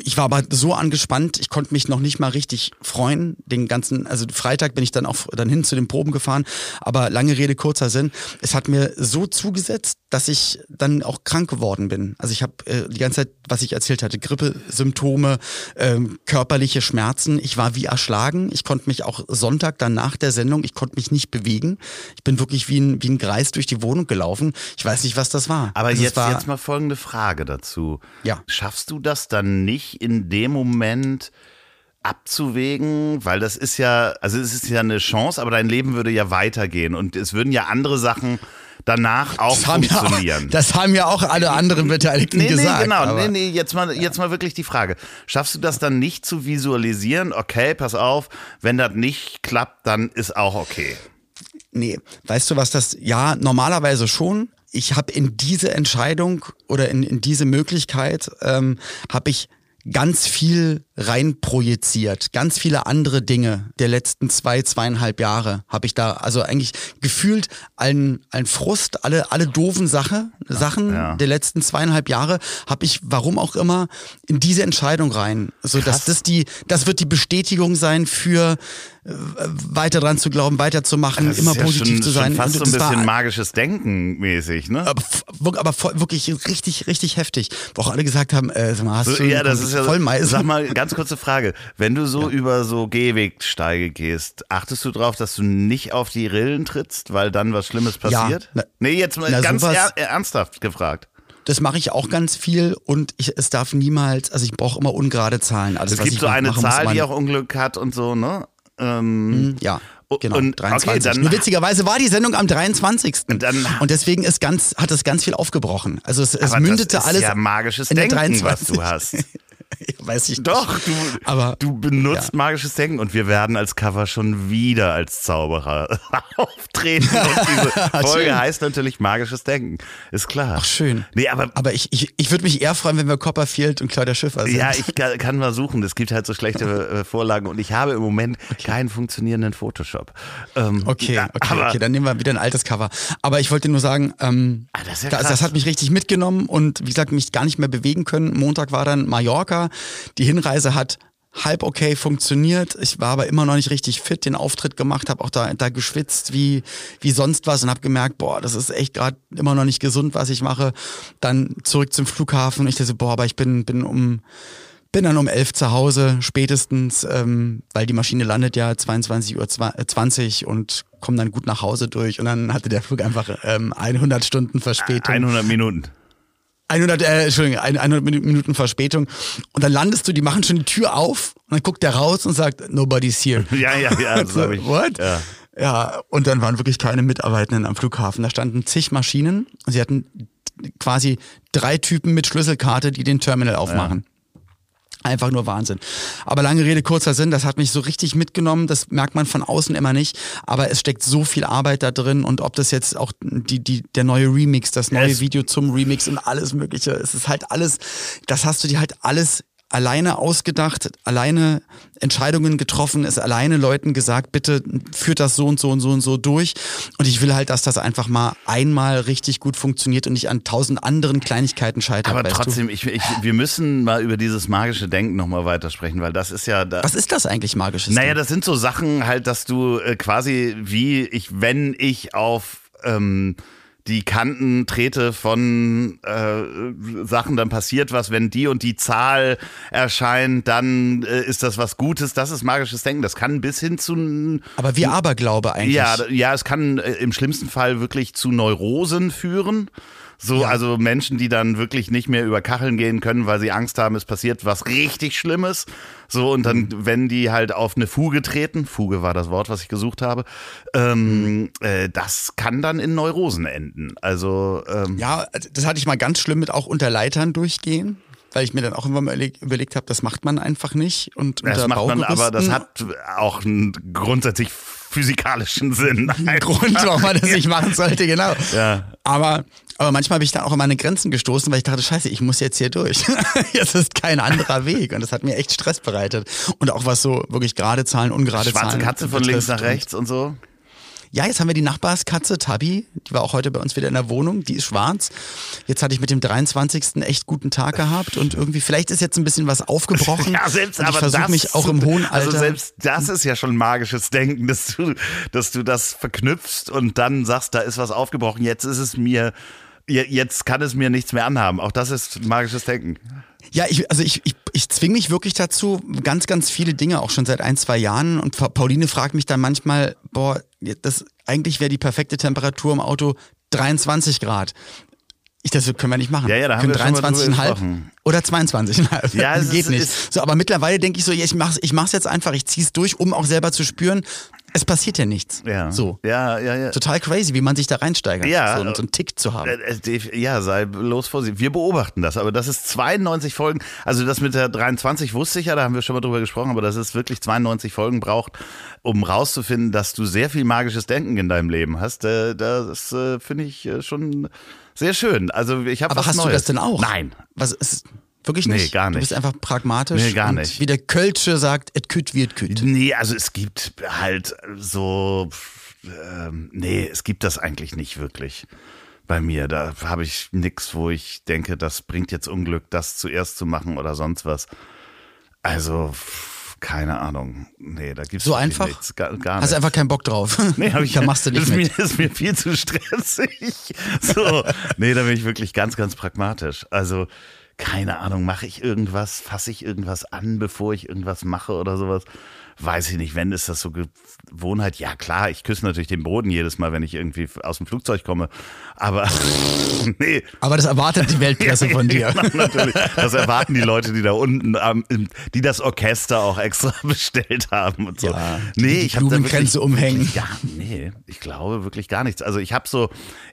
[SPEAKER 1] ich war aber so angespannt, ich konnte mich noch nicht mal richtig freuen. Den ganzen, also Freitag bin ich dann auch dann hin zu den Proben gefahren. Aber lange Rede, kurzer Sinn. Es hat mir so zugesetzt, dass ich dann auch krank geworden bin. Also ich habe äh, die ganze Zeit, was ich erzählt hatte, Grippesymptome, ähm, körperliche Schmerzen. Ich war wie erschlagen. Ich konnte mich auch Sonntag dann nach der Sendung, ich konnte mich nicht bewegen. Ich bin wirklich wie ein, wie ein Greis durch die Wohnung gelaufen. Ich weiß nicht, was das war.
[SPEAKER 2] Aber
[SPEAKER 1] also
[SPEAKER 2] jetzt,
[SPEAKER 1] war,
[SPEAKER 2] jetzt mal folgende Frage dazu.
[SPEAKER 1] Ja.
[SPEAKER 2] Schaffst du das dann nicht in dem Moment abzuwägen, weil das ist ja, also es ist ja eine Chance, aber dein Leben würde ja weitergehen und es würden ja andere Sachen danach auch
[SPEAKER 1] das
[SPEAKER 2] funktionieren.
[SPEAKER 1] Ja auch, das haben ja auch alle anderen Beteiligten
[SPEAKER 2] nee,
[SPEAKER 1] gesagt.
[SPEAKER 2] Nee, genau.
[SPEAKER 1] aber-
[SPEAKER 2] Nee, nee, jetzt mal, jetzt mal wirklich die Frage. Schaffst du das dann nicht zu visualisieren? Okay, pass auf, wenn das nicht klappt, dann ist auch okay.
[SPEAKER 1] Nee, weißt du was das, ja, normalerweise schon. Ich habe in diese Entscheidung oder in, in diese Möglichkeit, ähm, habe ich ganz viel rein projiziert. Ganz viele andere Dinge der letzten zwei, zweieinhalb Jahre habe ich da, also eigentlich gefühlt allen, allen Frust, alle, alle doofen Sache, Sachen
[SPEAKER 2] ja.
[SPEAKER 1] der letzten zweieinhalb Jahre habe ich, warum auch immer, in diese Entscheidung rein. So, dass
[SPEAKER 2] Krass.
[SPEAKER 1] das die, das wird die Bestätigung sein für weiter dran zu glauben, weiterzumachen,
[SPEAKER 2] Das
[SPEAKER 1] immer
[SPEAKER 2] ist ja
[SPEAKER 1] positiv
[SPEAKER 2] schon,
[SPEAKER 1] zu sein.
[SPEAKER 2] Schon fast so ein bisschen magisches Denken mäßig, ne?
[SPEAKER 1] aber, aber voll- wirklich richtig, richtig heftig. Wo auch alle gesagt haben, äh, sag mal, hast
[SPEAKER 2] So,
[SPEAKER 1] du
[SPEAKER 2] ja, das ist ja. Sag mal, ganz kurze Frage. Wenn du so über so Gehwegsteige gehst, achtest du drauf, dass du nicht auf die Rillen trittst, weil dann was Schlimmes
[SPEAKER 1] Ja,
[SPEAKER 2] passiert?
[SPEAKER 1] na-
[SPEAKER 2] nee, jetzt mal
[SPEAKER 1] na,
[SPEAKER 2] ganz er, ernsthaft gefragt.
[SPEAKER 1] Das mache ich auch ganz viel und ich, es darf niemals, also ich brauche immer ungerade Zahlen. Alles,
[SPEAKER 2] Es gibt
[SPEAKER 1] ich
[SPEAKER 2] so eine
[SPEAKER 1] machen muss,
[SPEAKER 2] Zahl, die auch Unglück hat und so, ne? Ähm,
[SPEAKER 1] Ja,
[SPEAKER 2] Und-
[SPEAKER 1] genau.
[SPEAKER 2] und-
[SPEAKER 1] 23.
[SPEAKER 2] okay,
[SPEAKER 1] Nur witzigerweise war die Sendung am 23.
[SPEAKER 2] Und dann-
[SPEAKER 1] und deswegen ist ganz, hat es ganz viel aufgebrochen. Also es, es
[SPEAKER 2] aber
[SPEAKER 1] mündete
[SPEAKER 2] das ist
[SPEAKER 1] alles
[SPEAKER 2] ja magisches Denken, was
[SPEAKER 1] 23.
[SPEAKER 2] du hast. (laughs) (laughs)
[SPEAKER 1] Weiß ich nicht.
[SPEAKER 2] Doch, du,
[SPEAKER 1] Aber-
[SPEAKER 2] du benutzt
[SPEAKER 1] ja.
[SPEAKER 2] magisches Denken und wir werden als Cover schon wieder als Zauberer (laughs) auftreten. Und diese (laughs) Folge
[SPEAKER 1] Schön.
[SPEAKER 2] heißt natürlich magisches Denken. Ist klar.
[SPEAKER 1] Ach, schön.
[SPEAKER 2] Nee, aber
[SPEAKER 1] Aber ich, ich, ich würde mich eher freuen, wenn wir Copperfield und Claudia Schiffer sind.
[SPEAKER 2] Ja, ich kann, kann mal suchen. Es gibt halt so schlechte äh, Vorlagen und ich habe im Moment keinen funktionierenden Photoshop. Ähm,
[SPEAKER 1] Okay,
[SPEAKER 2] ja,
[SPEAKER 1] okay,
[SPEAKER 2] aber,
[SPEAKER 1] okay, dann nehmen wir wieder ein altes Cover. Aber ich wollte nur sagen, ähm,
[SPEAKER 2] Ah, das ja
[SPEAKER 1] das, das hat mich richtig mitgenommen und wie gesagt, mich gar nicht mehr bewegen können. Montag war dann Mallorca. Die Hinreise hat halb okay funktioniert. Ich war aber immer noch nicht richtig fit, den Auftritt gemacht, habe auch da, da geschwitzt wie, wie sonst was und habe gemerkt, boah, das ist echt gerade immer noch nicht gesund, was ich mache. Dann zurück zum Flughafen ich dachte, boah, aber ich bin, bin um bin dann um elf zu Hause, spätestens, ähm, weil die Maschine landet ja 22.20 Uhr äh, 20 und komme dann gut nach Hause durch. Und dann hatte der Flug einfach ähm, 100 Stunden Verspätung.
[SPEAKER 2] 100 Minuten.
[SPEAKER 1] 100, äh, Entschuldigung, ein- 100 Minu- Minuten Verspätung. Und dann landest du, die machen schon die Tür auf und dann guckt der raus und sagt, nobody's here. (laughs)
[SPEAKER 2] Ja, ja, ja. Das
[SPEAKER 1] So,
[SPEAKER 2] hab ich,
[SPEAKER 1] what?
[SPEAKER 2] Ja.
[SPEAKER 1] Ja, und dann waren wirklich keine Mitarbeitenden am Flughafen. Da standen zig Maschinen. Sie hatten quasi drei Typen mit Schlüsselkarte, die den Terminal aufmachen. Einfach nur Wahnsinn. Aber lange Rede, kurzer Sinn, das hat mich so richtig mitgenommen. Das merkt man von außen immer nicht. Aber es steckt so viel Arbeit da drin. Und ob das jetzt auch die, die, der neue Remix, das neue
[SPEAKER 2] Es-
[SPEAKER 1] Video zum Remix und alles Mögliche, es ist halt alles, das hast du dir halt alles alleine ausgedacht, alleine Entscheidungen getroffen, ist alleine Leuten gesagt, bitte führt das so und so und so und so durch. Und ich will halt, dass das einfach mal einmal richtig gut funktioniert und nicht an tausend anderen Kleinigkeiten scheitert.
[SPEAKER 2] Aber trotzdem, ich, ich, wir müssen mal über dieses magische Denken nochmal weitersprechen, weil das ist ja da.
[SPEAKER 1] Was ist das eigentlich magisches?
[SPEAKER 2] Naja,
[SPEAKER 1] Ding?
[SPEAKER 2] das sind so Sachen halt, dass du äh, quasi wie ich, wenn ich auf ähm, die Kanten trete von äh, Sachen, dann passiert was, wenn die und die Zahl erscheint, dann äh, ist das was Gutes. Das ist magisches Denken. Das kann bis hin zu
[SPEAKER 1] Aber wie Aberglaube eigentlich.
[SPEAKER 2] ja, ja, es kann äh, im schlimmsten Fall wirklich zu Neurosen führen. So, also Menschen, die dann wirklich nicht mehr über Kacheln gehen können, weil sie Angst haben, es passiert was richtig Schlimmes. So, und dann, wenn die halt auf eine Fuge treten, Fuge war das Wort, was ich gesucht habe, ähm, äh, das kann dann in Neurosen enden. Also, ähm,
[SPEAKER 1] Ja, das hatte ich mal ganz schlimm mit auch unter Leitern durchgehen, weil ich mir dann auch immer mal überleg- überlegt habe, das macht man einfach nicht. Und
[SPEAKER 2] das
[SPEAKER 1] unter
[SPEAKER 2] macht man, aber das hat auch einen grundsätzlich physikalischen Sinn.
[SPEAKER 1] Grund, warum man das (laughs) nicht machen sollte, genau.
[SPEAKER 2] Ja.
[SPEAKER 1] Aber, aber manchmal bin ich dann auch an meine Grenzen gestoßen, weil ich dachte, scheiße, ich muss jetzt hier durch. (laughs) jetzt ist kein anderer Weg. Und das hat mir echt Stress bereitet. Und auch was so wirklich gerade Zahlen, ungerade
[SPEAKER 2] Schwarze
[SPEAKER 1] Zahlen.
[SPEAKER 2] Katze von links nach rechts und so.
[SPEAKER 1] Ja, jetzt haben wir die Nachbarskatze, Tabi, die war auch heute bei uns wieder in der Wohnung, die ist schwarz. Jetzt hatte ich mit dem 23. echt guten Tag gehabt und irgendwie, vielleicht ist jetzt ein bisschen was (laughs) aufgebrochen.
[SPEAKER 2] Ja, selbst
[SPEAKER 1] und ich
[SPEAKER 2] aber
[SPEAKER 1] versuche mich auch im hohen Alter.
[SPEAKER 2] Also selbst das ist ja schon magisches Denken, dass du, dass du das verknüpfst und dann sagst, da ist was aufgebrochen. Jetzt ist es mir, jetzt kann es mir nichts mehr anhaben. Auch das ist magisches Denken.
[SPEAKER 1] Ja, ich, also ich, ich, ich zwinge mich wirklich dazu, ganz, ganz viele Dinge, auch schon seit ein, zwei Jahren. Und Pauline fragt mich dann manchmal, boah, das eigentlich wäre die perfekte Temperatur im Auto 23 Grad. Ich, das können wir nicht machen.
[SPEAKER 2] Ja, ja, da haben wir schon mal drüber
[SPEAKER 1] 23,5
[SPEAKER 2] gesprochen.
[SPEAKER 1] oder 22,5.
[SPEAKER 2] Ja, (laughs) es
[SPEAKER 1] geht
[SPEAKER 2] ist-
[SPEAKER 1] nicht. So, aber mittlerweile denke ich so, ich mach's, ich mach's jetzt einfach, ich zieh's durch, um auch selber zu spüren, es passiert ja nichts.
[SPEAKER 2] Ja.
[SPEAKER 1] So.
[SPEAKER 2] Ja, ja, ja.
[SPEAKER 1] Total crazy, wie man sich da reinsteigert.
[SPEAKER 2] Ja.
[SPEAKER 1] So, und so einen Tick zu haben.
[SPEAKER 2] Äh, äh, Ja, sei bloß vorsichtig. Wir beobachten das, aber das ist 92 Folgen. Also das mit der 23 wusste ich ja, da haben wir schon mal drüber gesprochen, aber dass es wirklich 92 Folgen braucht, um rauszufinden, dass du sehr viel magisches Denken in deinem Leben hast. Äh, Das äh, finde ich äh, schon sehr schön. Also ich habe
[SPEAKER 1] Aber hast
[SPEAKER 2] Neues.
[SPEAKER 1] du das denn auch?
[SPEAKER 2] Nein.
[SPEAKER 1] Was ist wirklich
[SPEAKER 2] Nee,
[SPEAKER 1] nicht?
[SPEAKER 2] gar
[SPEAKER 1] Du
[SPEAKER 2] nicht.
[SPEAKER 1] bist einfach pragmatisch.
[SPEAKER 2] Nee, gar nicht.
[SPEAKER 1] Wie der Kölsche sagt, et küt et küt.
[SPEAKER 2] Nee, also es gibt halt so, ähm, nee, es gibt das eigentlich nicht wirklich bei mir. Da habe ich nix, wo ich denke, das bringt jetzt Unglück, das zuerst zu machen oder sonst was. Also, keine Ahnung. Nee, da gibt's
[SPEAKER 1] So einfach?
[SPEAKER 2] nichts. Gar, gar
[SPEAKER 1] Hast
[SPEAKER 2] nicht.
[SPEAKER 1] einfach keinen Bock drauf. (laughs)
[SPEAKER 2] Nee, hab ich, (laughs)
[SPEAKER 1] da machst du nicht (laughs)
[SPEAKER 2] ist
[SPEAKER 1] mit.
[SPEAKER 2] Mir, ist mir viel zu stressig. So, nee, da bin ich wirklich ganz, ganz pragmatisch. Also, keine Ahnung, mache ich irgendwas, fasse ich irgendwas an, bevor ich irgendwas mache oder sowas? Weiß ich nicht. Wenn ist das so Gewohnheit? Ja, klar, ich küsse natürlich den Boden jedes Mal, wenn ich irgendwie aus dem Flugzeug komme. Aber (laughs) nee.
[SPEAKER 1] Aber das erwartet die Weltpresse von (laughs) dir.
[SPEAKER 2] Natürlich. Das erwarten die Leute, die da unten, im- die das Orchester auch extra (laughs) bestellt haben und so.
[SPEAKER 1] Ja,
[SPEAKER 2] nee, ich habe
[SPEAKER 1] Blumenkränze umhängen.
[SPEAKER 2] Ja, nee, ich glaube wirklich gar nichts. Also ich habe so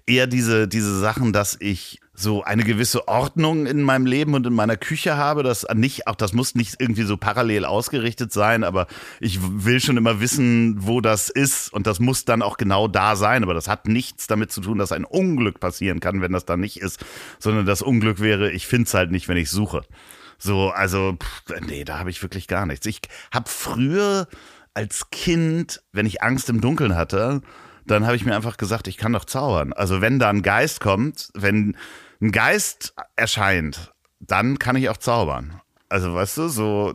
[SPEAKER 2] eher diese diese Sachen, dass ich so eine gewisse Ordnung in meinem Leben und in meiner Küche habe, das nicht auch das muss nicht irgendwie so parallel ausgerichtet sein, aber ich will schon immer wissen, wo das ist und das muss dann auch genau da sein, aber das hat nichts damit zu tun, dass ein Unglück passieren kann, wenn das da nicht ist, sondern das Unglück wäre, ich finde es halt nicht, wenn ich suche. So, also, pff, nee, da habe ich wirklich gar nichts. Ich habe früher als Kind, wenn ich Angst im Dunkeln hatte, dann habe ich mir einfach gesagt, ich kann doch zaubern. Also wenn da ein Geist kommt, wenn ein Geist erscheint, dann kann ich auch zaubern. Also weißt du, so,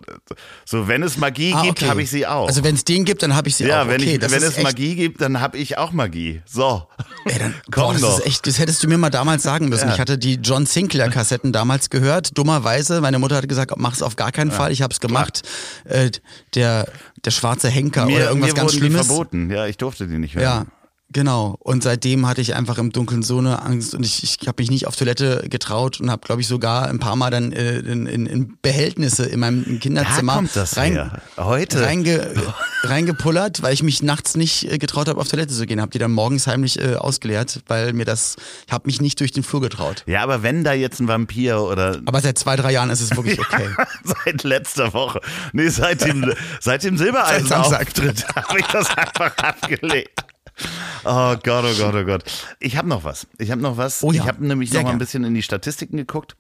[SPEAKER 2] so wenn es Magie
[SPEAKER 1] Ah,
[SPEAKER 2] gibt,
[SPEAKER 1] okay.
[SPEAKER 2] habe ich sie auch.
[SPEAKER 1] Also wenn es den gibt, dann habe ich sie
[SPEAKER 2] ja,
[SPEAKER 1] auch.
[SPEAKER 2] wenn,
[SPEAKER 1] okay,
[SPEAKER 2] ich, wenn es
[SPEAKER 1] echt,
[SPEAKER 2] Magie gibt, dann habe ich auch Magie. So.
[SPEAKER 1] Ey, dann, (laughs)
[SPEAKER 2] Komm
[SPEAKER 1] boah, das
[SPEAKER 2] doch.
[SPEAKER 1] ist echt, das hättest du mir mal damals sagen müssen.
[SPEAKER 2] Ja.
[SPEAKER 1] Ich hatte die John Sinclair Kassetten damals gehört. Dummerweise, meine Mutter hat gesagt, mach es auf gar keinen Fall. Ich habe es gemacht. Äh, der, der schwarze Henker
[SPEAKER 2] mir
[SPEAKER 1] oder irgendwas
[SPEAKER 2] mir
[SPEAKER 1] ganz
[SPEAKER 2] wurden
[SPEAKER 1] Schlimmes.
[SPEAKER 2] die verboten. Ja, ich durfte die nicht hören.
[SPEAKER 1] Ja, genau. Und seitdem hatte ich einfach im Dunkeln so eine Angst und ich, ich habe mich nicht auf Toilette getraut und habe, glaube ich, sogar ein paar Mal dann äh, in, in, in Behältnisse in meinem
[SPEAKER 2] Da
[SPEAKER 1] Kinderzimmer
[SPEAKER 2] kommt das her. Heute.
[SPEAKER 1] reinge, (laughs) reingepullert, weil ich mich nachts nicht äh, getraut habe, auf Toilette zu gehen. Habe die dann morgens heimlich äh, ausgeleert, weil mir das, ich habe mich nicht durch den Flur getraut.
[SPEAKER 2] Ja, aber wenn da jetzt ein Vampir oder
[SPEAKER 1] Aber seit zwei, drei Jahren ist es wirklich (laughs) okay. (laughs)
[SPEAKER 2] seit letzter Woche, nee, seit dem, seit dem Silbereisen-Auftritt habe ich das einfach abgelegt. (laughs) Oh Gott, oh Gott, oh Gott. Ich habe noch was. Ich habe noch was.
[SPEAKER 1] Oh ja,
[SPEAKER 2] Ich habe nämlich
[SPEAKER 1] sehr
[SPEAKER 2] noch mal ein bisschen in die Statistiken geguckt.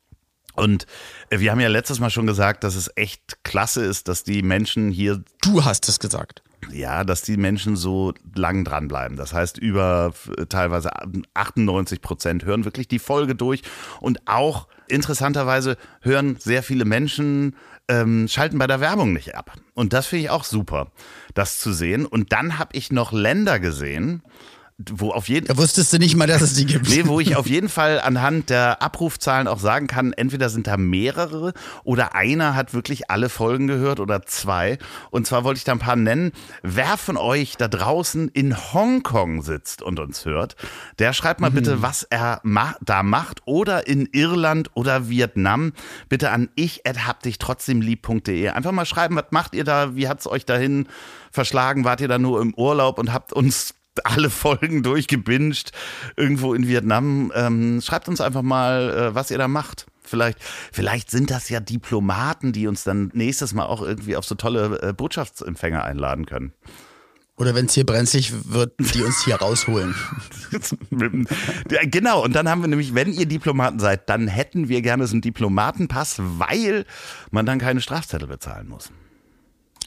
[SPEAKER 2] Und äh, wir haben ja letztes Mal schon gesagt, dass es echt klasse ist, dass die Menschen hier
[SPEAKER 1] Du hast es gesagt.
[SPEAKER 2] ja, dass die Menschen so lang dranbleiben. Das heißt, über äh, teilweise 98 Prozent hören wirklich die Folge durch. Und auch interessanterweise hören sehr viele Menschen, ähm, schalten bei der Werbung nicht ab. Und das finde ich auch super, das zu sehen. Und dann habe ich noch Länder gesehen, wo auf jeden
[SPEAKER 1] Da wusstest du nicht mal, dass es die gibt.
[SPEAKER 2] Nee, wo ich auf jeden Fall anhand der Abrufzahlen auch sagen kann, entweder sind da mehrere oder einer hat wirklich alle Folgen gehört oder zwei. Und zwar wollte ich da ein paar nennen. Wer von euch da draußen in Hongkong sitzt und uns hört, der schreibt mal bitte, was er ma da macht oder in Irland oder Vietnam. Bitte an ich hab dich trotzdem lieb.de. Einfach mal schreiben, was macht ihr da? Wie hat's euch dahin verschlagen? Wart ihr da nur im Urlaub und habt uns alle Folgen durchgebinged irgendwo in Vietnam. Ähm, schreibt uns einfach mal, äh, was ihr da macht. Vielleicht, vielleicht sind das ja Diplomaten, die uns dann nächstes Mal auch irgendwie auf so tolle äh, Botschaftsempfänger einladen können.
[SPEAKER 1] Oder wenn es hier brenzlig wird, die uns hier rausholen. (laughs)
[SPEAKER 2] Genau, und dann haben wir nämlich, wenn ihr Diplomaten seid, dann hätten wir gerne so einen Diplomatenpass, weil man dann keine Strafzettel bezahlen muss.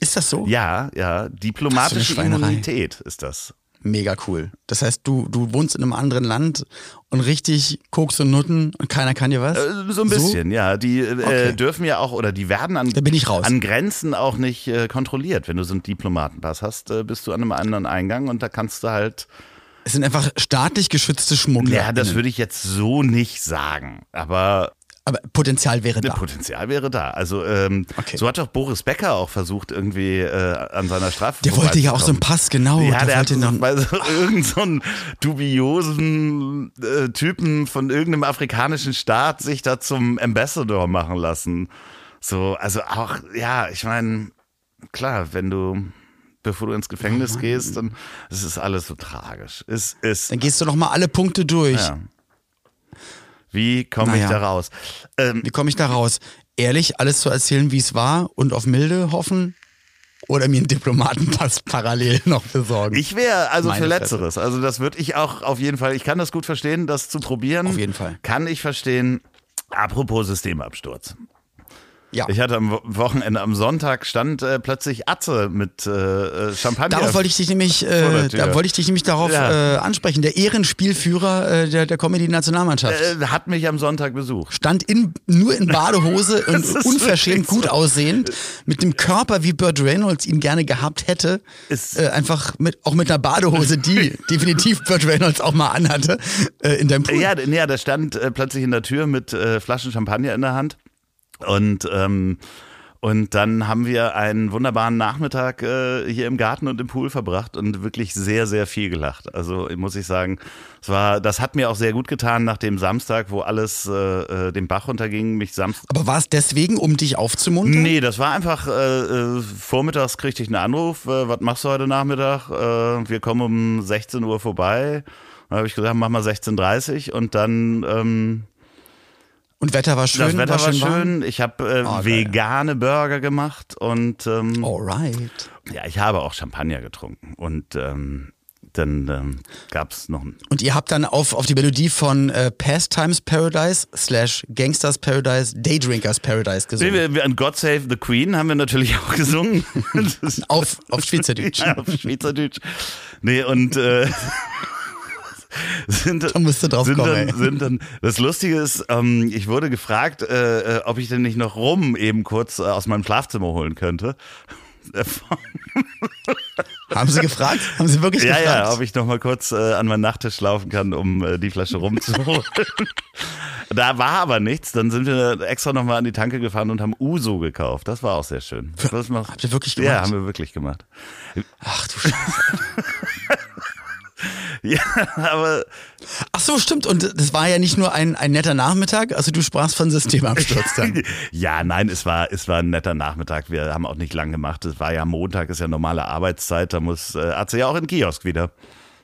[SPEAKER 1] Ist das so?
[SPEAKER 2] Ja, ja, diplomatische
[SPEAKER 1] Schweinerei.
[SPEAKER 2] Immunität ist das.
[SPEAKER 1] Mega cool. Das heißt, du, du wohnst in einem anderen Land und richtig Koks und Nutten und keiner kann dir was?
[SPEAKER 2] Äh, so ein bisschen, ja. Die äh,
[SPEAKER 1] Okay.
[SPEAKER 2] dürfen ja auch, oder die werden an,
[SPEAKER 1] Da bin ich raus.
[SPEAKER 2] an Grenzen auch nicht äh, kontrolliert. Wenn du so einen Diplomatenpass hast, äh, bist du an einem anderen Eingang und da kannst du halt.
[SPEAKER 1] Es sind einfach staatlich geschützte Schmuggler.
[SPEAKER 2] Ja, das würde ich jetzt so nicht sagen. Aber
[SPEAKER 1] Aber Potenzial wäre da.
[SPEAKER 2] Potenzial wäre da. Also ähm,
[SPEAKER 1] Okay.
[SPEAKER 2] so hat doch Boris Becker auch versucht, irgendwie äh, an seiner Strafe
[SPEAKER 1] Der wollte ja auch so einen Pass, genau.
[SPEAKER 2] Ja,
[SPEAKER 1] der,
[SPEAKER 2] der hat
[SPEAKER 1] wollte noch,
[SPEAKER 2] so (laughs) irgendeinen so einen dubiosen äh, Typen von irgendeinem afrikanischen Staat sich da zum Ambassador machen lassen. So, also auch, ja, ich meine, klar, wenn du, bevor du ins Gefängnis gehst, dann es ist alles so tragisch. Es ist,
[SPEAKER 1] dann gehst du noch mal alle Punkte durch.
[SPEAKER 2] ja. Wie komme ich
[SPEAKER 1] Naja.
[SPEAKER 2] da raus? Ähm,
[SPEAKER 1] Wie komme ich da raus? Ehrlich, alles zu erzählen, wie es war und auf Milde hoffen? Oder mir einen Diplomatenpass (laughs) parallel noch besorgen?
[SPEAKER 2] ich wäre also
[SPEAKER 1] Meine
[SPEAKER 2] für
[SPEAKER 1] Fresse.
[SPEAKER 2] Letzteres. Also das würde ich auch auf jeden Fall, ich kann das gut verstehen, das zu probieren.
[SPEAKER 1] Auf jeden Fall.
[SPEAKER 2] Kann ich verstehen. Apropos Systemabsturz.
[SPEAKER 1] Ja.
[SPEAKER 2] Ich hatte am Wo- Wochenende, am Sonntag stand äh, plötzlich Atze mit äh, äh, Champagner.
[SPEAKER 1] Darauf wollte ich dich nämlich, äh, da wollte ich dich nämlich darauf
[SPEAKER 2] Ja.
[SPEAKER 1] äh, ansprechen. Der Ehrenspielführer äh, der, der Comedy-Nationalmannschaft
[SPEAKER 2] hat mich am Sonntag besucht.
[SPEAKER 1] stand in, nur in Badehose (laughs) und unverschämt gut
[SPEAKER 2] so.
[SPEAKER 1] aussehend, mit dem Körper, wie Burt Reynolds ihn gerne gehabt hätte. Einfach mit, auch mit einer Badehose, die (laughs) definitiv Burt Reynolds auch mal anhatte, in deinem Pool.
[SPEAKER 2] Ja, ja, der stand plötzlich in der Tür mit Flaschen Champagner in der Hand. Und, ähm, und dann haben wir einen wunderbaren Nachmittag äh, hier im Garten und im Pool verbracht und wirklich sehr, sehr viel gelacht. Also muss ich sagen, es war, das hat mir auch sehr gut getan nach dem Samstag, wo alles äh, äh, den Bach runterging. Mich Samstag
[SPEAKER 1] Aber war es deswegen, um dich aufzumuntern?
[SPEAKER 2] Nee, das war einfach, äh, äh, vormittags kriegte ich einen Anruf, äh, was machst du heute Nachmittag? Wir kommen um 16 Uhr vorbei. Dann habe ich gesagt, mach mal 16.30 Uhr und dann, ähm,
[SPEAKER 1] Und Wetter war schön.
[SPEAKER 2] das Wetter war
[SPEAKER 1] warm?
[SPEAKER 2] schön. Ich habe äh,
[SPEAKER 1] Oh,
[SPEAKER 2] vegane Burger gemacht und ähm,
[SPEAKER 1] Alright.
[SPEAKER 2] ja, ich habe auch Champagner getrunken und ähm, dann ähm, gab es noch ein
[SPEAKER 1] Und ihr habt dann auf, auf die Melodie von äh, Pastimes Paradise slash Gangsters Paradise, Daydrinkers Paradise gesungen.
[SPEAKER 2] wir, wir, und God Save the Queen haben wir natürlich (laughs) auch gesungen. (laughs)
[SPEAKER 1] Auf, auf Schweizerdeutsch.
[SPEAKER 2] Ja, (laughs) auf Schweizerdeutsch. Nee, und äh, sind,
[SPEAKER 1] Da musst du drauf
[SPEAKER 2] sind,
[SPEAKER 1] kommen,
[SPEAKER 2] dann, sind dann, das Lustige ist, ähm, ich wurde gefragt, äh, äh, ob ich denn nicht noch rum eben kurz äh, aus meinem Schlafzimmer holen könnte. (laughs)
[SPEAKER 1] Haben sie gefragt? Haben sie wirklich
[SPEAKER 2] ja,
[SPEAKER 1] gefragt?
[SPEAKER 2] ja, ob ich noch mal kurz äh, an meinen Nachttisch laufen kann, um äh, die Flasche rumzuholen. (laughs) da war aber nichts. Dann sind wir extra noch mal an die Tanke gefahren und haben Uso gekauft. Das war auch sehr schön. Das macht,
[SPEAKER 1] Habt ihr wirklich
[SPEAKER 2] Ja,
[SPEAKER 1] gemacht?
[SPEAKER 2] haben wir wirklich gemacht.
[SPEAKER 1] Ach du Scheiße. (laughs) (laughs)
[SPEAKER 2] Ja, aber
[SPEAKER 1] Ach so, stimmt. Und das war ja nicht nur ein, ein netter Nachmittag. Also du sprachst von Systemabsturz dann. (laughs)
[SPEAKER 2] Ja, nein, es war, es war ein netter Nachmittag. Wir haben auch nicht lang gemacht. Es war ja Montag, ist ja normale Arbeitszeit. Da muss äh, Atze ja auch in den Kiosk wieder.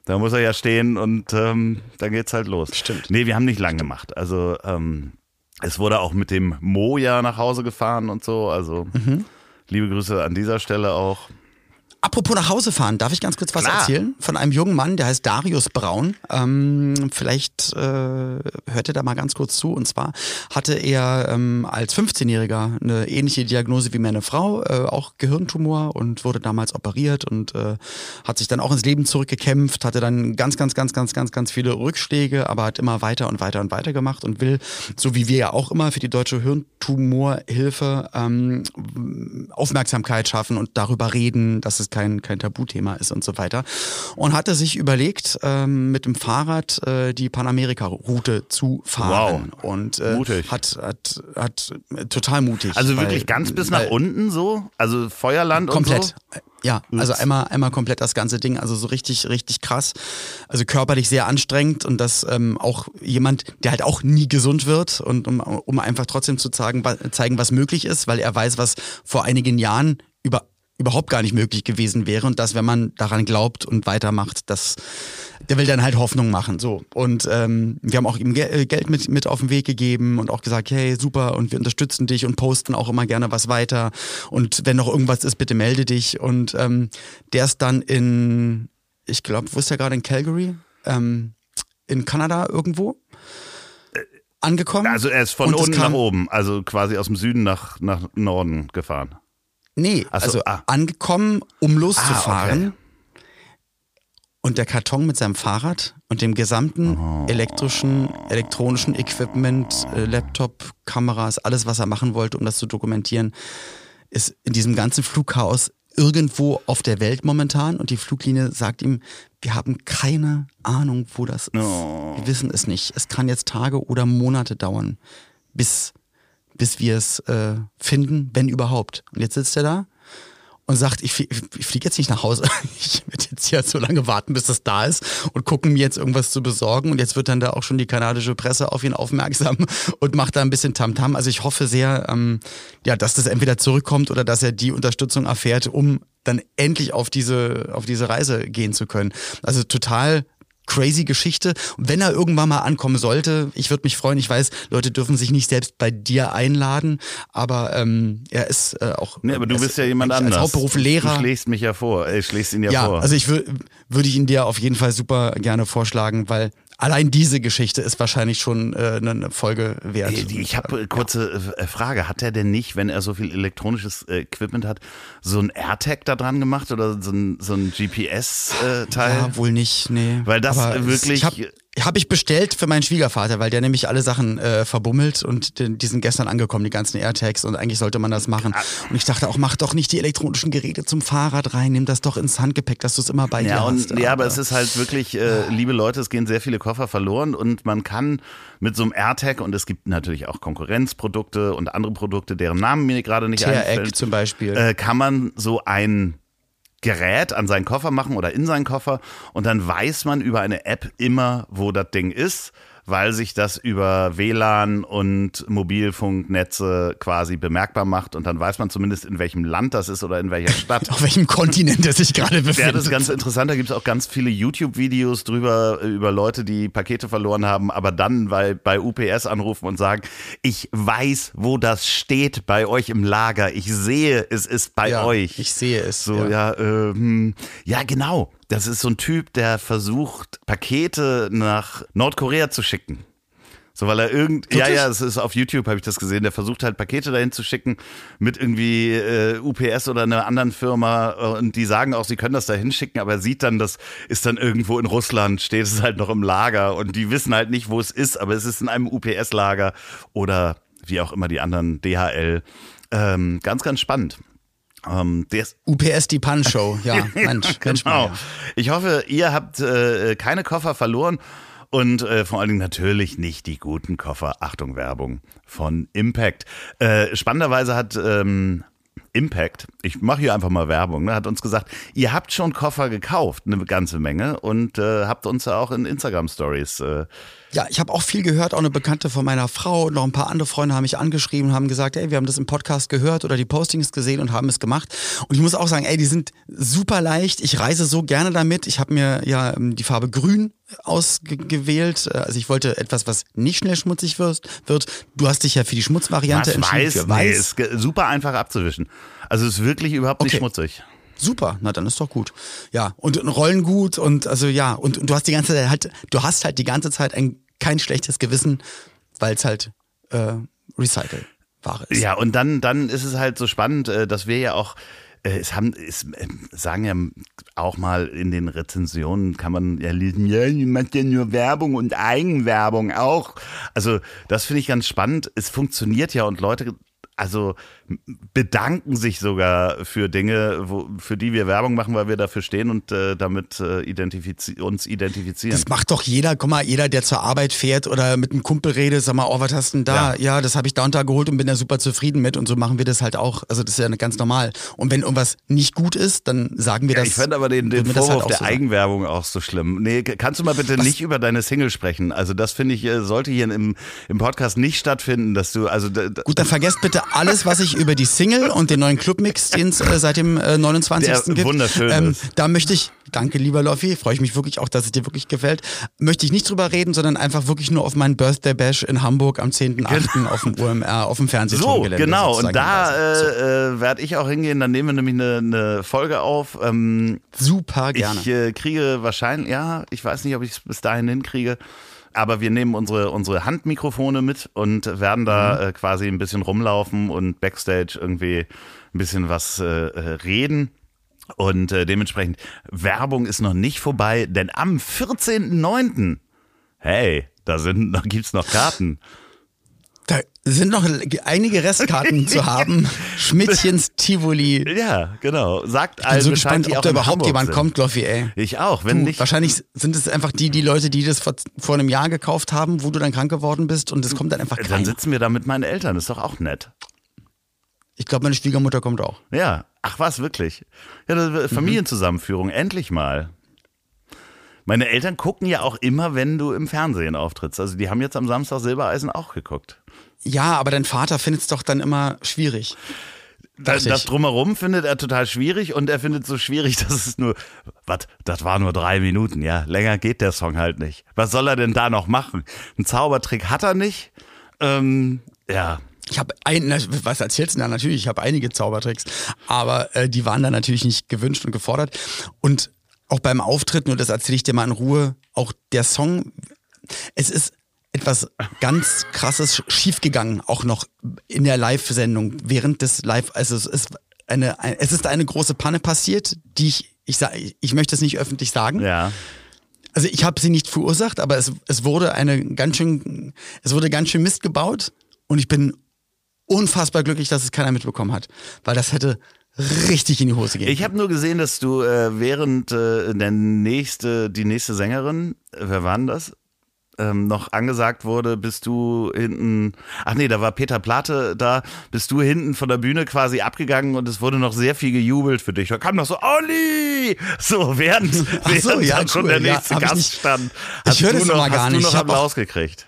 [SPEAKER 2] Da muss er ja stehen und ähm, dann geht's halt los.
[SPEAKER 1] Stimmt.
[SPEAKER 2] Nee, wir haben nicht lang gemacht. Also ähm, es wurde auch mit dem Mo ja nach Hause gefahren und so. Also
[SPEAKER 1] Mhm.
[SPEAKER 2] liebe Grüße an dieser Stelle auch.
[SPEAKER 1] Apropos nach Hause fahren, darf ich ganz kurz was
[SPEAKER 2] Klar.
[SPEAKER 1] erzählen? Von einem jungen Mann, der heißt Darius Braun. Ähm, vielleicht äh, hört ihr da mal ganz kurz zu. Und zwar hatte er ähm, als 15-Jähriger eine ähnliche Diagnose wie meine Frau, äh, auch Gehirntumor und wurde damals operiert und äh, hat sich dann auch ins Leben zurückgekämpft, hatte dann ganz, ganz, ganz, ganz, ganz, ganz viele Rückschläge, aber hat immer weiter und weiter und weiter gemacht und will, so wie wir ja auch immer für die deutsche Hirntumorhilfe ähm, Aufmerksamkeit schaffen und darüber reden, dass es kein, kein Tabuthema ist und so weiter. Und hatte sich überlegt, ähm, mit dem Fahrrad äh, die Panamerika-Route zu fahren.
[SPEAKER 2] Wow.
[SPEAKER 1] Und äh,
[SPEAKER 2] Mutig.
[SPEAKER 1] hat, hat, hat äh, total mutig.
[SPEAKER 2] Also
[SPEAKER 1] weil-
[SPEAKER 2] wirklich ganz bis nach
[SPEAKER 1] weil-
[SPEAKER 2] unten so? Also Feuerland
[SPEAKER 1] Komplett.
[SPEAKER 2] und so?
[SPEAKER 1] Ja, also einmal, einmal komplett das ganze Ding, also so richtig, richtig krass. Also körperlich sehr anstrengend und das ähm, auch jemand, der halt auch nie gesund wird und um, um einfach trotzdem zu zeigen, zeigen, was möglich ist, weil er weiß, was vor einigen Jahren über, überhaupt gar nicht möglich gewesen wäre und dass, wenn man daran glaubt und weitermacht, das, der will dann halt Hoffnung machen. So. Und ähm, wir haben auch ihm Ge äh, Geld mit, mit auf den Weg gegeben und auch gesagt, hey, super, und wir unterstützen dich und posten auch immer gerne was weiter. Und wenn noch irgendwas ist, bitte melde dich. Und ähm, der ist dann in, ich glaube, wo ist der gerade in Calgary? Ähm, in Kanada irgendwo? Angekommen.
[SPEAKER 2] Also er ist von unten nach oben, also quasi aus dem Süden nach, nach Norden gefahren.
[SPEAKER 1] Nee,
[SPEAKER 2] Ach so,
[SPEAKER 1] also
[SPEAKER 2] ah.
[SPEAKER 1] angekommen, um loszufahren. und der Karton mit seinem Fahrrad und dem gesamten elektrischen, elektronischen Equipment, äh, Laptop, Kameras, alles, was er machen wollte, um das zu dokumentieren, ist in diesem ganzen Flugchaos irgendwo auf der Welt momentan und die Fluglinie sagt ihm, wir haben keine Ahnung, wo das ist. Wir wissen es nicht. Es kann jetzt Tage oder Monate dauern, bis, bis wir es äh, finden, wenn überhaupt. Und jetzt sitzt er da und sagt, ich, flie- ich fliege jetzt nicht nach Hause. (laughs) Ich werde jetzt hier so lange warten, bis das da ist und gucken, mir jetzt irgendwas zu besorgen. Und jetzt wird dann da auch schon die kanadische Presse auf ihn aufmerksam (laughs) und macht da ein bisschen Tamtam. Also ich hoffe sehr, ähm, ja, dass das entweder zurückkommt oder dass er die Unterstützung erfährt, um dann endlich auf diese, auf diese Reise gehen zu können. Also total crazy Geschichte. Wenn er irgendwann mal ankommen sollte, ich würde mich freuen. Ich weiß, Leute dürfen sich nicht selbst bei dir einladen, aber ähm, er ist äh, auch.
[SPEAKER 2] Nee, aber du
[SPEAKER 1] ist
[SPEAKER 2] bist ja jemand anders.
[SPEAKER 1] Als Hauptberuf Lehrer.
[SPEAKER 2] Du schlägst mich ja vor, äh, schlägst ihn ja,
[SPEAKER 1] ja,
[SPEAKER 2] vor.
[SPEAKER 1] also ich würde würde ich ihn dir auf jeden Fall super gerne vorschlagen, weil allein diese Geschichte ist wahrscheinlich schon äh, eine Folge wert.
[SPEAKER 2] Die- Ich habe kurze äh, Frage. Hat er denn nicht, wenn er so viel elektronisches äh, Equipment hat, so ein AirTag da dran gemacht oder so ein, so ein GPS-Teil?
[SPEAKER 1] ja, wohl nicht, nee.
[SPEAKER 2] Weil das
[SPEAKER 1] Aber es-
[SPEAKER 2] wirklich-
[SPEAKER 1] Ich habe hab ich bestellt für meinen Schwiegervater, weil der nämlich alle Sachen äh, verbummelt und die, die sind gestern angekommen, die ganzen AirTags und eigentlich sollte man das machen. Und ich dachte auch, mach doch nicht die elektronischen Geräte zum Fahrrad rein, nimm das doch ins Handgepäck, dass du es immer bei dir
[SPEAKER 2] Ja,
[SPEAKER 1] hast.
[SPEAKER 2] und, ja, aber es ist halt wirklich, äh, liebe Leute, es gehen sehr viele Koffer verloren und man kann mit so einem AirTag und es gibt natürlich auch Konkurrenzprodukte und andere Produkte, deren Namen mir gerade nicht einfallen,
[SPEAKER 1] zum Beispiel.
[SPEAKER 2] äh, kann man so ein Gerät an seinen Koffer machen oder in seinen Koffer. Und dann weiß man über eine App immer, wo das Ding ist, weil sich das über WLAN und Mobilfunknetze quasi bemerkbar macht und dann weiß man zumindest, in welchem Land das ist oder in welcher (laughs) Stadt.
[SPEAKER 1] auf welchem Kontinent er sich gerade
[SPEAKER 2] Ja,
[SPEAKER 1] befindet.
[SPEAKER 2] das ist ganz interessant. Da gibt es auch ganz viele YouTube-Videos drüber, äh, über Leute, die Pakete verloren haben, aber dann bei, bei UPS anrufen und sagen, ich weiß, wo das steht bei euch im Lager. Ich sehe, es ist bei
[SPEAKER 1] ja,
[SPEAKER 2] euch.
[SPEAKER 1] Ich sehe es.
[SPEAKER 2] So, ja, ähm, ja, genau. Das ist so ein Typ, der versucht, Pakete nach Nordkorea zu schicken. So, weil er irgend, ja,
[SPEAKER 1] Wirklich?
[SPEAKER 2] ja, es ist auf YouTube, habe ich das gesehen. Der versucht halt Pakete dahin zu schicken mit irgendwie äh, UPS oder einer anderen Firma und die sagen auch, sie können das dahin schicken, aber er sieht dann, das ist dann irgendwo in Russland, steht es halt noch im Lager und die wissen halt nicht, wo es ist, aber es ist in einem UPS-Lager oder wie auch immer die anderen DHL. Ähm, ganz, ganz spannend. Ähm,
[SPEAKER 1] UPS die Pan-Show. (laughs) Ja, Mensch, Mensch.
[SPEAKER 2] Genau.
[SPEAKER 1] Meier.
[SPEAKER 2] Ich hoffe, ihr habt äh, keine Koffer verloren und äh, vor allen Dingen natürlich nicht die guten Koffer. Achtung, Werbung von Impact. Äh, spannenderweise hat ähm, Impact, ich mache hier einfach mal Werbung, ne, hat uns gesagt, ihr habt schon Koffer gekauft, eine ganze Menge und äh, habt uns ja auch in Instagram Stories äh,
[SPEAKER 1] Ja, ich habe auch viel gehört, auch eine Bekannte von meiner Frau und noch ein paar andere Freunde haben mich angeschrieben und haben gesagt, ey, wir haben das im Podcast gehört oder die Postings gesehen und haben es gemacht. Und ich muss auch sagen, ey, die sind super leicht. Ich reise so gerne damit. Ich habe mir ja ähm, die Farbe Grün ausgewählt. Also ich wollte etwas, was nicht schnell schmutzig wird. wird. Du hast dich ja für die Schmutzvariante
[SPEAKER 2] was
[SPEAKER 1] entschieden.
[SPEAKER 2] weiß,
[SPEAKER 1] für
[SPEAKER 2] nee,
[SPEAKER 1] weiß.
[SPEAKER 2] ist ge- super einfach abzuwischen. Also ist wirklich überhaupt nicht
[SPEAKER 1] Okay.
[SPEAKER 2] schmutzig.
[SPEAKER 1] Super, na dann ist doch gut. Ja, und, und rollen gut und also ja, und, und du hast die ganze Zeit halt, du hast halt die ganze Zeit ein kein schlechtes Gewissen, weil es halt äh, Recycle-Ware ist.
[SPEAKER 2] Ja, und dann, dann ist es halt so spannend, äh, dass wir ja auch, äh, es haben, es äh, sagen ja auch mal in den Rezensionen kann man ja lesen, ja, ihr macht ja nur Werbung und Eigenwerbung auch. Also das finde ich ganz spannend. Es funktioniert ja und Leute also bedanken sich sogar für Dinge, wo, für die wir Werbung machen, weil wir dafür stehen und äh, damit äh, identifizi uns identifizieren.
[SPEAKER 1] Das macht doch jeder, guck mal, jeder, der zur Arbeit fährt oder mit einem Kumpel redet, sag mal, oh, was hast du denn da? Ja, das habe ich da und da geholt und bin da super zufrieden mit und so machen wir das halt auch. Also das ist ja ganz normal. Und wenn irgendwas nicht gut ist, dann sagen wir
[SPEAKER 2] Ja,
[SPEAKER 1] das.
[SPEAKER 2] ich fand aber den, den
[SPEAKER 1] das
[SPEAKER 2] Vorwurf
[SPEAKER 1] halt
[SPEAKER 2] der
[SPEAKER 1] so sagen.
[SPEAKER 2] Eigenwerbung auch so schlimm. Nee, kannst du mal bitte nicht über deine Single sprechen? Also das finde ich, äh, sollte hier im, im Podcast nicht stattfinden, dass du, also
[SPEAKER 1] Gut, dann vergesst bitte alles, was ich über die Single und den neuen Clubmix, den es äh, seit dem äh, 29.
[SPEAKER 2] Der
[SPEAKER 1] gibt.
[SPEAKER 2] wunderschön
[SPEAKER 1] ähm. Da möchte ich, danke lieber Loffi, freue ich mich wirklich auch, dass es dir wirklich gefällt, möchte ich nicht drüber reden, sondern einfach wirklich nur auf meinen Birthday Bash in Hamburg am 10.8. auf dem UMR, auf dem
[SPEAKER 2] so,
[SPEAKER 1] Fernsehturmgelände.
[SPEAKER 2] genau. Und da.
[SPEAKER 1] So.
[SPEAKER 2] äh, äh, werde ich auch hingehen. Dann nehmen wir nämlich eine, eine Folge auf. Ähm,
[SPEAKER 1] Super gerne.
[SPEAKER 2] Ich äh, kriege wahrscheinlich, ja, ich weiß nicht, ob ich es bis dahin hinkriege. Aber wir nehmen unsere, unsere Handmikrofone mit und werden da
[SPEAKER 1] Mhm.
[SPEAKER 2] äh, quasi ein bisschen rumlaufen und backstage irgendwie ein bisschen was äh, äh, reden. Und äh, dementsprechend, Werbung ist noch nicht vorbei, denn am 14.09. Hey, da sind, (laughs) da gibt's noch Karten.
[SPEAKER 1] Sind noch einige Restkarten zu haben. (laughs) Schmidtchens Tivoli.
[SPEAKER 2] Ja, genau. Sagt
[SPEAKER 1] Ich bin
[SPEAKER 2] allen
[SPEAKER 1] so
[SPEAKER 2] Bescheid,
[SPEAKER 1] gespannt, ob da überhaupt jemand
[SPEAKER 2] sind.
[SPEAKER 1] kommt, Gloffi, ey.
[SPEAKER 2] Ich auch, wenn
[SPEAKER 1] Du,
[SPEAKER 2] nicht.
[SPEAKER 1] Wahrscheinlich sind es einfach die, die Leute, die das vor, vor einem Jahr gekauft haben, wo du dann krank geworden bist und es kommt dann einfach
[SPEAKER 2] Dann
[SPEAKER 1] keiner.
[SPEAKER 2] sitzen wir da mit meinen Eltern, ist doch auch nett.
[SPEAKER 1] Ich glaube, meine Schwiegermutter kommt auch.
[SPEAKER 2] Ja, ach was, wirklich. Ja,
[SPEAKER 1] Mhm.
[SPEAKER 2] Familienzusammenführung, endlich mal. Meine Eltern gucken ja auch immer, wenn du im Fernsehen auftrittst. Also die haben jetzt am Samstag Silbereisen auch geguckt.
[SPEAKER 1] Ja, aber dein Vater findet es doch dann immer schwierig.
[SPEAKER 2] Das, das drumherum findet er total schwierig und er findet so schwierig, (laughs) dass es nur, was, das war nur drei Minuten, ja, länger geht der Song halt nicht. Was soll er denn da noch machen? Einen Zaubertrick hat er nicht. Ähm, ja,
[SPEAKER 1] Ich habe ein, was erzählst du da? Natürlich, ich habe einige Zaubertricks, aber äh, die waren dann natürlich nicht gewünscht und gefordert. Und auch beim Auftritt, nur das erzähle ich dir mal in Ruhe, auch der Song, es ist etwas ganz krasses schiefgegangen, auch noch in der Live-Sendung, während des Live, also es ist eine, ein, es ist eine große Panne passiert, die ich, ich sag, ich möchte es nicht öffentlich sagen.
[SPEAKER 2] ja.
[SPEAKER 1] Also ich habe sie nicht verursacht, aber es, es wurde eine ganz schön, es wurde ganz schön Mist gebaut und ich bin unfassbar glücklich, dass es keiner mitbekommen hat, weil das hätte richtig in die Hose gehen.
[SPEAKER 2] Ich habe nur gesehen, dass du äh, während äh, der nächste, die nächste Sängerin, äh, wer war denn das? Ähm, noch angesagt wurde, bist du hinten, ach nee, da war Peter Plate da, bist du hinten von der Bühne quasi abgegangen und es wurde noch sehr viel gejubelt für dich. Da kam noch so, Olli! So, während,
[SPEAKER 1] Ach so, (laughs)
[SPEAKER 2] während
[SPEAKER 1] ja,
[SPEAKER 2] dann schon
[SPEAKER 1] cool.
[SPEAKER 2] der
[SPEAKER 1] Ja,
[SPEAKER 2] nächste
[SPEAKER 1] ich
[SPEAKER 2] Gast
[SPEAKER 1] nicht-
[SPEAKER 2] stand.
[SPEAKER 1] Ich
[SPEAKER 2] Hast
[SPEAKER 1] hör
[SPEAKER 2] du
[SPEAKER 1] das
[SPEAKER 2] noch,
[SPEAKER 1] immer gar
[SPEAKER 2] hast
[SPEAKER 1] nicht.
[SPEAKER 2] du
[SPEAKER 1] Ich
[SPEAKER 2] noch
[SPEAKER 1] auch-
[SPEAKER 2] Applaus gekriegt?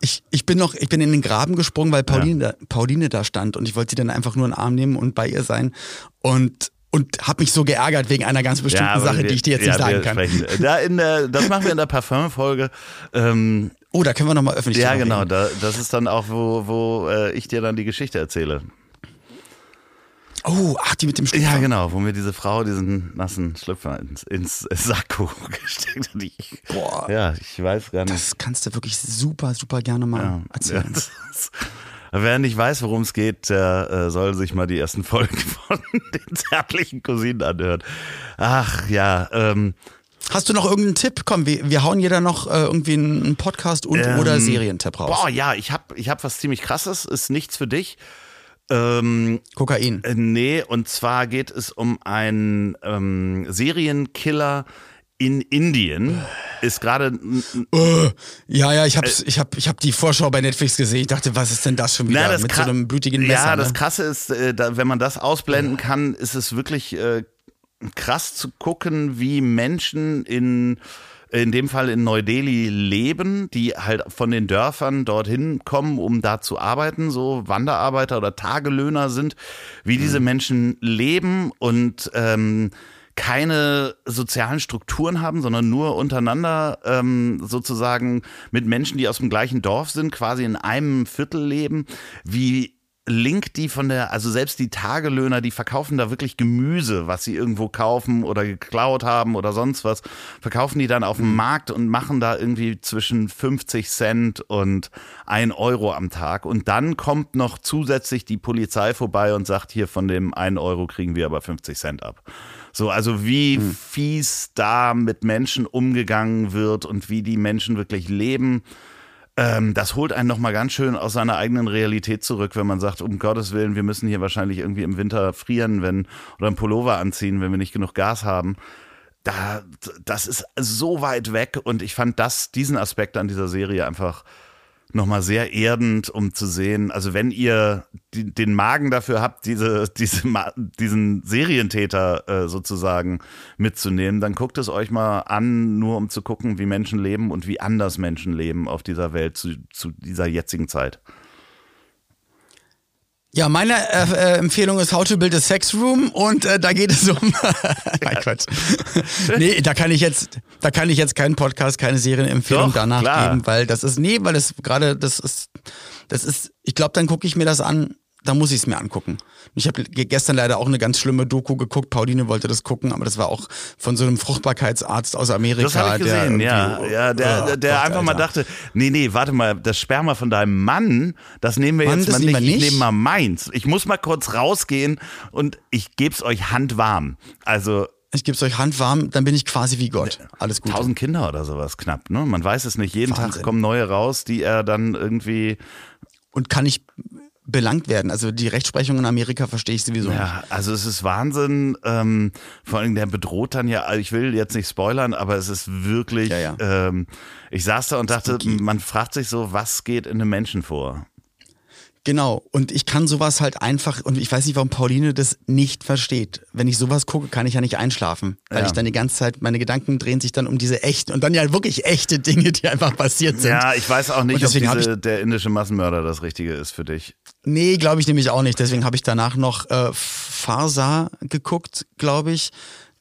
[SPEAKER 1] Ich, ich bin noch, ich bin in den Graben gesprungen, weil Pauline, da, Pauline da stand und ich wollte sie dann einfach nur in den Arm nehmen und bei ihr sein und und habe mich so geärgert wegen einer ganz bestimmten
[SPEAKER 2] aber
[SPEAKER 1] Sache,
[SPEAKER 2] wir-
[SPEAKER 1] die ich dir jetzt
[SPEAKER 2] ja,
[SPEAKER 1] nicht sagen kann.
[SPEAKER 2] sprechen. Da in der, das machen wir in der Parfum-Folge. Ähm,
[SPEAKER 1] Oh, da können wir nochmal öffentlich
[SPEAKER 2] Ja, genau. Da, das ist dann auch, wo, wo äh, ich dir dann die Geschichte erzähle.
[SPEAKER 1] Oh, ach, die mit dem Schlüpfer.
[SPEAKER 2] Ja, genau, wo mir diese Frau diesen nassen Schlüpfer ins, ins Sakko (laughs) gesteckt hat. Ich,
[SPEAKER 1] Boah.
[SPEAKER 2] Ja, ich weiß gar nicht.
[SPEAKER 1] Das kannst du wirklich super, super gerne mal
[SPEAKER 2] ja,
[SPEAKER 1] erzählen.
[SPEAKER 2] Ja, Wer nicht weiß, worum es geht, der äh, soll sich mal die ersten Folgen (laughs) von den zärtlichen Cousinen anhören. Ach ja, ähm,
[SPEAKER 1] Hast du noch irgendeinen Tipp? Komm, wir, wir hauen jeder noch äh, irgendwie einen Podcast und
[SPEAKER 2] Ähm,
[SPEAKER 1] oder Serientipp raus.
[SPEAKER 2] boah, ja, ich hab, ich hab was ziemlich krasses, ist nichts für dich. Ähm,
[SPEAKER 1] Kokain.
[SPEAKER 2] Äh, Nee, und zwar geht es um einen ähm, Serienkiller in Indien. Ist gerade
[SPEAKER 1] Äh, ja, ja, ich hab's, ich hab, ich hab die Vorschau bei Netflix gesehen. Ich dachte, was ist denn das schon wieder
[SPEAKER 2] Na, das
[SPEAKER 1] mit so einem blutigen Messer?
[SPEAKER 2] Ja, das
[SPEAKER 1] ne?
[SPEAKER 2] Krasse ist, äh, wenn man das ausblenden kann, ist es wirklich äh, krass zu gucken, wie Menschen in in dem Fall in Neu-Delhi leben, die halt von den Dörfern dorthin kommen, um da zu arbeiten, so Wanderarbeiter oder Tagelöhner sind, wie diese
[SPEAKER 1] Mhm.
[SPEAKER 2] Menschen leben und ähm, keine sozialen Strukturen haben, sondern nur untereinander ähm, sozusagen mit Menschen, die aus dem gleichen Dorf sind, quasi in einem Viertel leben, wie link die von der, also selbst die Tagelöhner, die verkaufen da wirklich Gemüse, was sie irgendwo kaufen oder geklaut haben oder sonst was, verkaufen die dann auf dem Markt und machen da irgendwie zwischen 50 Cent und 1 Euro am Tag. Und dann kommt noch zusätzlich die Polizei vorbei und sagt, hier von dem 1 Euro kriegen wir aber 50 Cent ab. So, also wie fies da mit Menschen umgegangen wird und wie die Menschen wirklich leben. Ähm, das holt einen nochmal ganz schön aus seiner eigenen Realität zurück, wenn man sagt, um Gottes Willen, wir müssen hier wahrscheinlich irgendwie im Winter frieren, wenn, oder einen Pullover anziehen, wenn wir nicht genug Gas haben. Da, das ist so weit weg und ich fand das, diesen Aspekt an dieser Serie einfach nochmal sehr erdend, um zu sehen, also wenn ihr die, den Magen dafür habt, diese, diese, diesen Serientäter äh, sozusagen mitzunehmen, dann guckt es euch mal an, nur um zu gucken, wie Menschen leben und wie anders Menschen leben auf dieser Welt zu, zu dieser jetzigen Zeit.
[SPEAKER 1] Ja, meine äh, äh, Empfehlung ist How to Build a Sex Room und äh, da geht es um. (laughs) Nein, Quatsch. (laughs) nee, da kann ich jetzt, da kann ich jetzt keinen Podcast, keine Serienempfehlung
[SPEAKER 2] Doch,
[SPEAKER 1] danach
[SPEAKER 2] klar.
[SPEAKER 1] geben, weil das ist, nee, weil das gerade, das ist, das ist, ich glaube, dann gucke ich mir das an, da muss ich es mir angucken. Ich habe gestern leider auch eine ganz schlimme Doku geguckt. Pauline wollte das gucken, aber das war auch von so einem Fruchtbarkeitsarzt aus Amerika.
[SPEAKER 2] Das habe ich gesehen,
[SPEAKER 1] der
[SPEAKER 2] ja. ja der
[SPEAKER 1] Oh
[SPEAKER 2] der,
[SPEAKER 1] Gott,
[SPEAKER 2] einfach mal
[SPEAKER 1] Alter.
[SPEAKER 2] dachte, nee, nee, warte mal, das Sperma von deinem Mann, das nehmen wir
[SPEAKER 1] Mann,
[SPEAKER 2] jetzt mal nicht,
[SPEAKER 1] wir
[SPEAKER 2] ich
[SPEAKER 1] nicht?
[SPEAKER 2] nehme mal meins. Ich muss mal kurz rausgehen und ich geb's euch handwarm. Also
[SPEAKER 1] Ich gebe es euch handwarm, dann bin ich quasi wie Gott. Alles gut.
[SPEAKER 2] tausend Kinder oder sowas knapp, ne? Man weiß es nicht. Jeden Tag
[SPEAKER 1] Wahnsinn.
[SPEAKER 2] kommen neue raus, die er dann irgendwie
[SPEAKER 1] Und kann ich belangt werden. Also die Rechtsprechung in Amerika verstehe ich sowieso nicht.
[SPEAKER 2] Ja, also es ist Wahnsinn. Ähm, vor allem der bedroht dann ja, also ich will jetzt nicht spoilern, aber es ist wirklich,
[SPEAKER 1] Ja, ja.
[SPEAKER 2] Ähm, ich saß da und dachte, man fragt sich so, was geht in einem Menschen vor?
[SPEAKER 1] Genau. Und ich kann sowas halt einfach, und ich weiß nicht, warum Pauline das nicht versteht. Wenn ich sowas gucke, kann ich ja nicht einschlafen. Weil
[SPEAKER 2] Ja.
[SPEAKER 1] ich dann die ganze Zeit, meine Gedanken drehen sich dann um diese echten und dann ja wirklich echte Dinge, die einfach passiert sind.
[SPEAKER 2] Ja, ich weiß auch nicht, ob diese, der indische Massenmörder das Richtige ist für dich.
[SPEAKER 1] Nee, glaube ich nämlich auch nicht. Deswegen habe ich danach noch äh, Farsa geguckt, glaube ich.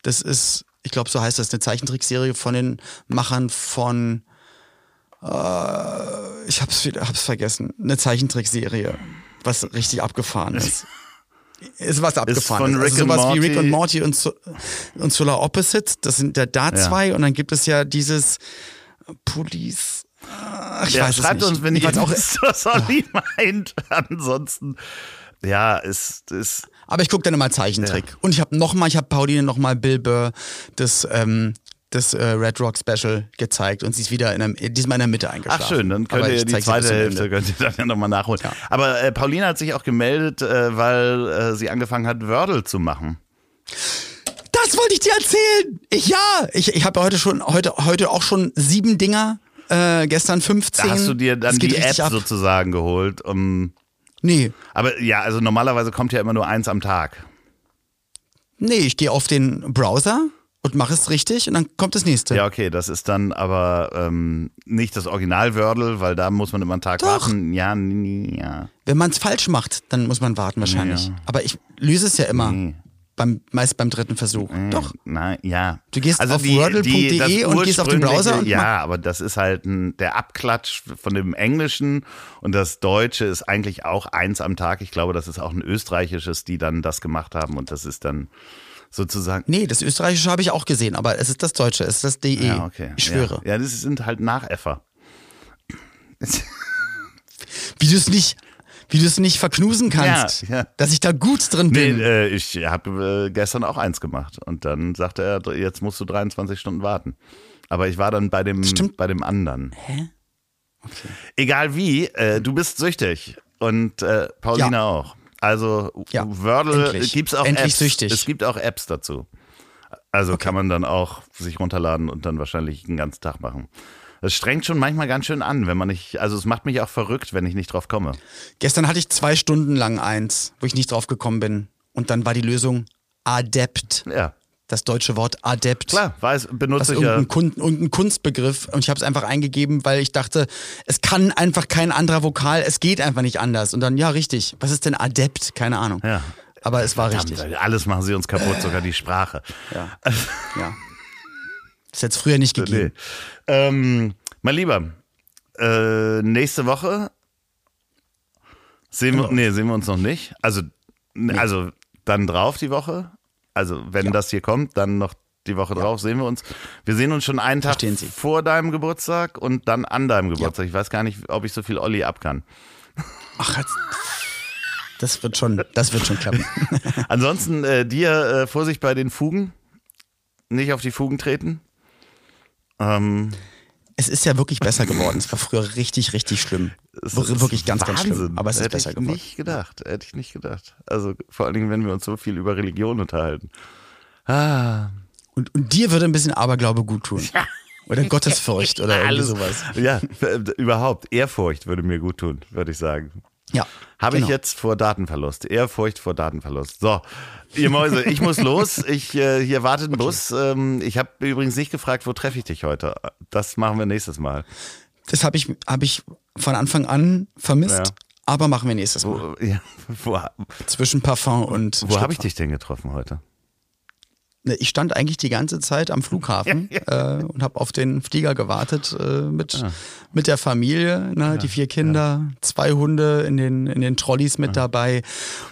[SPEAKER 1] Das ist, ich glaube, so heißt das, eine Zeichentrickserie von den Machern von, äh, ich hab's, wieder- hab's vergessen, eine Zeichentrickserie, was richtig abgefahren ist. Ist was abgefahren.
[SPEAKER 2] von
[SPEAKER 1] ist.
[SPEAKER 2] Rick
[SPEAKER 1] also sowas wie Rick und Morty und, so und Solar Opposite, das sind ja da zwei. Und dann gibt es ja dieses Police. Ach, ich
[SPEAKER 2] ja,
[SPEAKER 1] weiß es
[SPEAKER 2] schreibt
[SPEAKER 1] nicht.
[SPEAKER 2] uns, wenn ihr
[SPEAKER 1] Jedenfalls auch,
[SPEAKER 2] was Olli meint. (laughs) Ansonsten, ja, ist, ist,
[SPEAKER 1] Aber ich gucke dann immer Zeichentrick. Und ich habe nochmal, ich habe Pauline nochmal Bill Burr das, ähm, das äh, Red Rock Special gezeigt und sie ist wieder in der, diesmal in der Mitte eingeschlafen.
[SPEAKER 2] Ach schön, dann könnt
[SPEAKER 1] Aber
[SPEAKER 2] ihr
[SPEAKER 1] ich
[SPEAKER 2] die zweite Hälfte könnt ihr dann ja nochmal nachholen.
[SPEAKER 1] Ja.
[SPEAKER 2] Aber äh, Pauline hat sich auch gemeldet, äh, weil äh, sie angefangen hat, Wordle zu machen.
[SPEAKER 1] Das wollte ich dir erzählen. Ich, ja, ich, ich habe heute schon, heute, heute auch schon sieben Dinger, äh, gestern 15.
[SPEAKER 2] Da hast du dir dann die App
[SPEAKER 1] ab.
[SPEAKER 2] sozusagen geholt. Um,
[SPEAKER 1] Nee,
[SPEAKER 2] aber ja, also normalerweise kommt ja immer nur eins am Tag.
[SPEAKER 1] nee, ich gehe auf den Browser und mache es richtig und dann kommt das nächste.
[SPEAKER 2] Ja, okay, das ist dann aber ähm, nicht das Original Wordle, weil da muss man immer einen Tag
[SPEAKER 1] Doch.
[SPEAKER 2] warten. Ja, nee, ja.
[SPEAKER 1] Wenn man es falsch macht, dann muss man warten wahrscheinlich.
[SPEAKER 2] Ja.
[SPEAKER 1] Aber ich löse es ja immer.
[SPEAKER 2] Nee.
[SPEAKER 1] Beim, meist beim dritten Versuch. Doch.
[SPEAKER 2] Nein, ja.
[SPEAKER 1] Du gehst auf
[SPEAKER 2] die-
[SPEAKER 1] wordle.de und gehst auf den Browser
[SPEAKER 2] Ja, aber das ist halt ein, der Abklatsch von dem Englischen und das Deutsche ist eigentlich auch eins am Tag. Ich glaube, das ist auch ein österreichisches, die dann das gemacht haben und das ist dann sozusagen.
[SPEAKER 1] Nee, das Österreichische habe ich auch gesehen, aber es ist das Deutsche, es ist das DE.
[SPEAKER 2] Ja, okay.
[SPEAKER 1] Ich schwöre.
[SPEAKER 2] Ja, ja, das sind halt Nachäffer.
[SPEAKER 1] Wie du es nicht, wie du es nicht verknusen kannst,
[SPEAKER 2] Ja, ja.
[SPEAKER 1] dass ich da gut drin
[SPEAKER 2] Nee,
[SPEAKER 1] bin.
[SPEAKER 2] äh, ich habe äh, gestern auch eins gemacht und dann sagte er, jetzt musst du 23 Stunden warten. Aber ich war dann bei dem,
[SPEAKER 1] Stimmt.
[SPEAKER 2] bei dem anderen. Hä? Egal wie, äh, du bist süchtig und äh, Paulina
[SPEAKER 1] Ja.
[SPEAKER 2] auch. Also
[SPEAKER 1] Ja,
[SPEAKER 2] Wordle
[SPEAKER 1] endlich.
[SPEAKER 2] gibt's auch
[SPEAKER 1] Endlich
[SPEAKER 2] Apps.
[SPEAKER 1] süchtig.
[SPEAKER 2] Es gibt auch Apps dazu. Also kann man dann auch sich runterladen und dann wahrscheinlich den ganzen Tag machen. Das strengt schon manchmal ganz schön an, wenn man nicht, also es macht mich auch verrückt, wenn ich nicht drauf komme.
[SPEAKER 1] Gestern hatte ich zwei Stunden lang eins, wo ich nicht drauf gekommen bin. Und dann war die Lösung Adept.
[SPEAKER 2] Ja,
[SPEAKER 1] Das deutsche Wort Adept.
[SPEAKER 2] klar, weiß, benutze ich ja.
[SPEAKER 1] Kun irgendein Kunstbegriff und ich habe es einfach eingegeben, weil ich dachte, es kann einfach kein anderer Vokal, es geht einfach nicht anders. Und dann, ja, richtig. Was ist denn Adept? Keine Ahnung.
[SPEAKER 2] Ja.
[SPEAKER 1] Aber es war richtig.
[SPEAKER 2] Verdammt, Alles machen sie uns kaputt, sogar die Sprache.
[SPEAKER 1] Ja. ja. Das hätte es früher nicht gegeben.
[SPEAKER 2] Nee. Ähm, mein Lieber, äh, nächste Woche sehen wir, nee, sehen wir uns noch nicht. Also, also dann drauf die Woche. Also, wenn das hier kommt, dann noch die Woche drauf sehen wir uns. Wir sehen uns schon einen Tag
[SPEAKER 1] Sie.
[SPEAKER 2] vor deinem Geburtstag und dann an deinem Geburtstag. Ich weiß gar nicht, ob ich so viel Olli ab kann.
[SPEAKER 1] Ach, jetzt, das wird schon, das wird schon klappen. (laughs)
[SPEAKER 2] Ansonsten äh, dir äh, Vorsicht bei den Fugen. Nicht auf die Fugen treten. Ähm,
[SPEAKER 1] Es ist ja wirklich besser geworden. Es war früher richtig, richtig schlimm.
[SPEAKER 2] Es
[SPEAKER 1] wirklich ganz, ganz
[SPEAKER 2] Wahnsinn.
[SPEAKER 1] schlimm. Aber es ist
[SPEAKER 2] Hätte
[SPEAKER 1] besser
[SPEAKER 2] ich
[SPEAKER 1] geworden.
[SPEAKER 2] nicht gedacht. Hätte ich nicht gedacht. Also vor allen Dingen, wenn wir uns so viel über Religion unterhalten. Ah.
[SPEAKER 1] Und, und dir würde ein bisschen Aberglaube gut tun. Oder Gottesfurcht (laughs) oder
[SPEAKER 2] Alles.
[SPEAKER 1] sowas.
[SPEAKER 2] Ja, äh, überhaupt. Ehrfurcht würde mir gut tun, würde ich sagen.
[SPEAKER 1] Ja.
[SPEAKER 2] Habe
[SPEAKER 1] genau.
[SPEAKER 2] ich jetzt vor Datenverlust. Ehrfurcht vor Datenverlust. So, ihr Mäuse, ich muss los. Ich, äh, hier wartet ein Bus. Ähm, ich habe übrigens nicht gefragt, wo treffe ich dich heute. Das machen wir nächstes Mal.
[SPEAKER 1] Das habe ich, hab ich von Anfang an vermisst.
[SPEAKER 2] Ja.
[SPEAKER 1] Aber machen wir nächstes Mal. (laughs)
[SPEAKER 2] Wo, ja, wo,
[SPEAKER 1] Zwischen Parfum und
[SPEAKER 2] wo habe ich dich denn getroffen heute?
[SPEAKER 1] Ne, ich stand eigentlich die ganze Zeit am Flughafen (laughs) äh, und habe auf den Flieger gewartet äh, mit,
[SPEAKER 2] Ah.
[SPEAKER 1] mit der Familie, ne, die vier Kinder, zwei Hunde in den, in den Trolleys
[SPEAKER 2] Ah.
[SPEAKER 1] mit dabei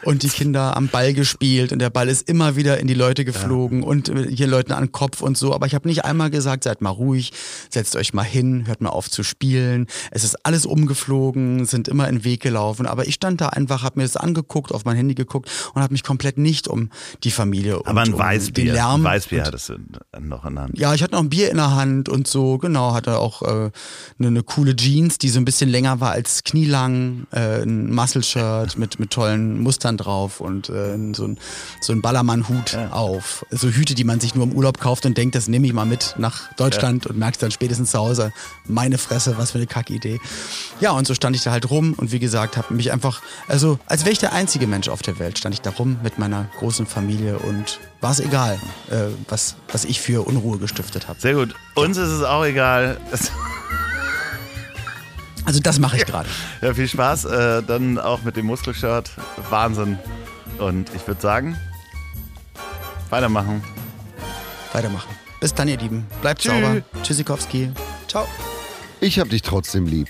[SPEAKER 1] und die Kinder am Ball gespielt und der Ball ist immer wieder in die Leute geflogen und äh, hier Leuten an den Kopf und so. Aber ich habe nicht einmal gesagt, seid mal ruhig, setzt euch mal hin, hört mal auf zu spielen. Es ist alles umgeflogen, sind immer in den Weg gelaufen. Aber ich stand da einfach, habe mir das angeguckt, auf mein Handy geguckt und habe mich komplett nicht um die Familie
[SPEAKER 2] Aber
[SPEAKER 1] und
[SPEAKER 2] ein
[SPEAKER 1] um
[SPEAKER 2] Weißbier,
[SPEAKER 1] Lärm
[SPEAKER 2] Weißbier
[SPEAKER 1] und-
[SPEAKER 2] hattest du noch in der Hand.
[SPEAKER 1] ja, ich hatte noch ein Bier in der Hand und so, genau, hatte auch äh, eine, eine coole Jeans, die so ein bisschen länger war als knielang, äh, ein Muscle-Shirt mit, mit tollen Mustern drauf und äh, so ein, so ein Ballermann-Hut auf. So Hüte, die man sich nur im Urlaub kauft und denkt, das nehme ich mal mit nach Deutschland und merkst dann spätestens zu Hause, meine Fresse, was für eine Kackidee. Ja, und so stand ich da halt rum und wie gesagt, habe mich einfach, also als wäre ich der einzige Mensch auf der Welt, stand ich da rum mit meiner großen Familie und war es egal, äh, was, was ich für Unruhe gestiftet habe.
[SPEAKER 2] Sehr gut. Uns ist es auch egal.
[SPEAKER 1] Also das mache ich gerade.
[SPEAKER 2] Ja, viel Spaß. Äh, dann auch mit dem Muskelshirt. Wahnsinn. Und ich würde sagen, weitermachen.
[SPEAKER 1] Weitermachen. Bis dann, ihr Lieben. Bleibt
[SPEAKER 2] Tschüss.
[SPEAKER 1] sauber. Tschüssikowski. Ciao.
[SPEAKER 4] Ich hab dich trotzdem lieb.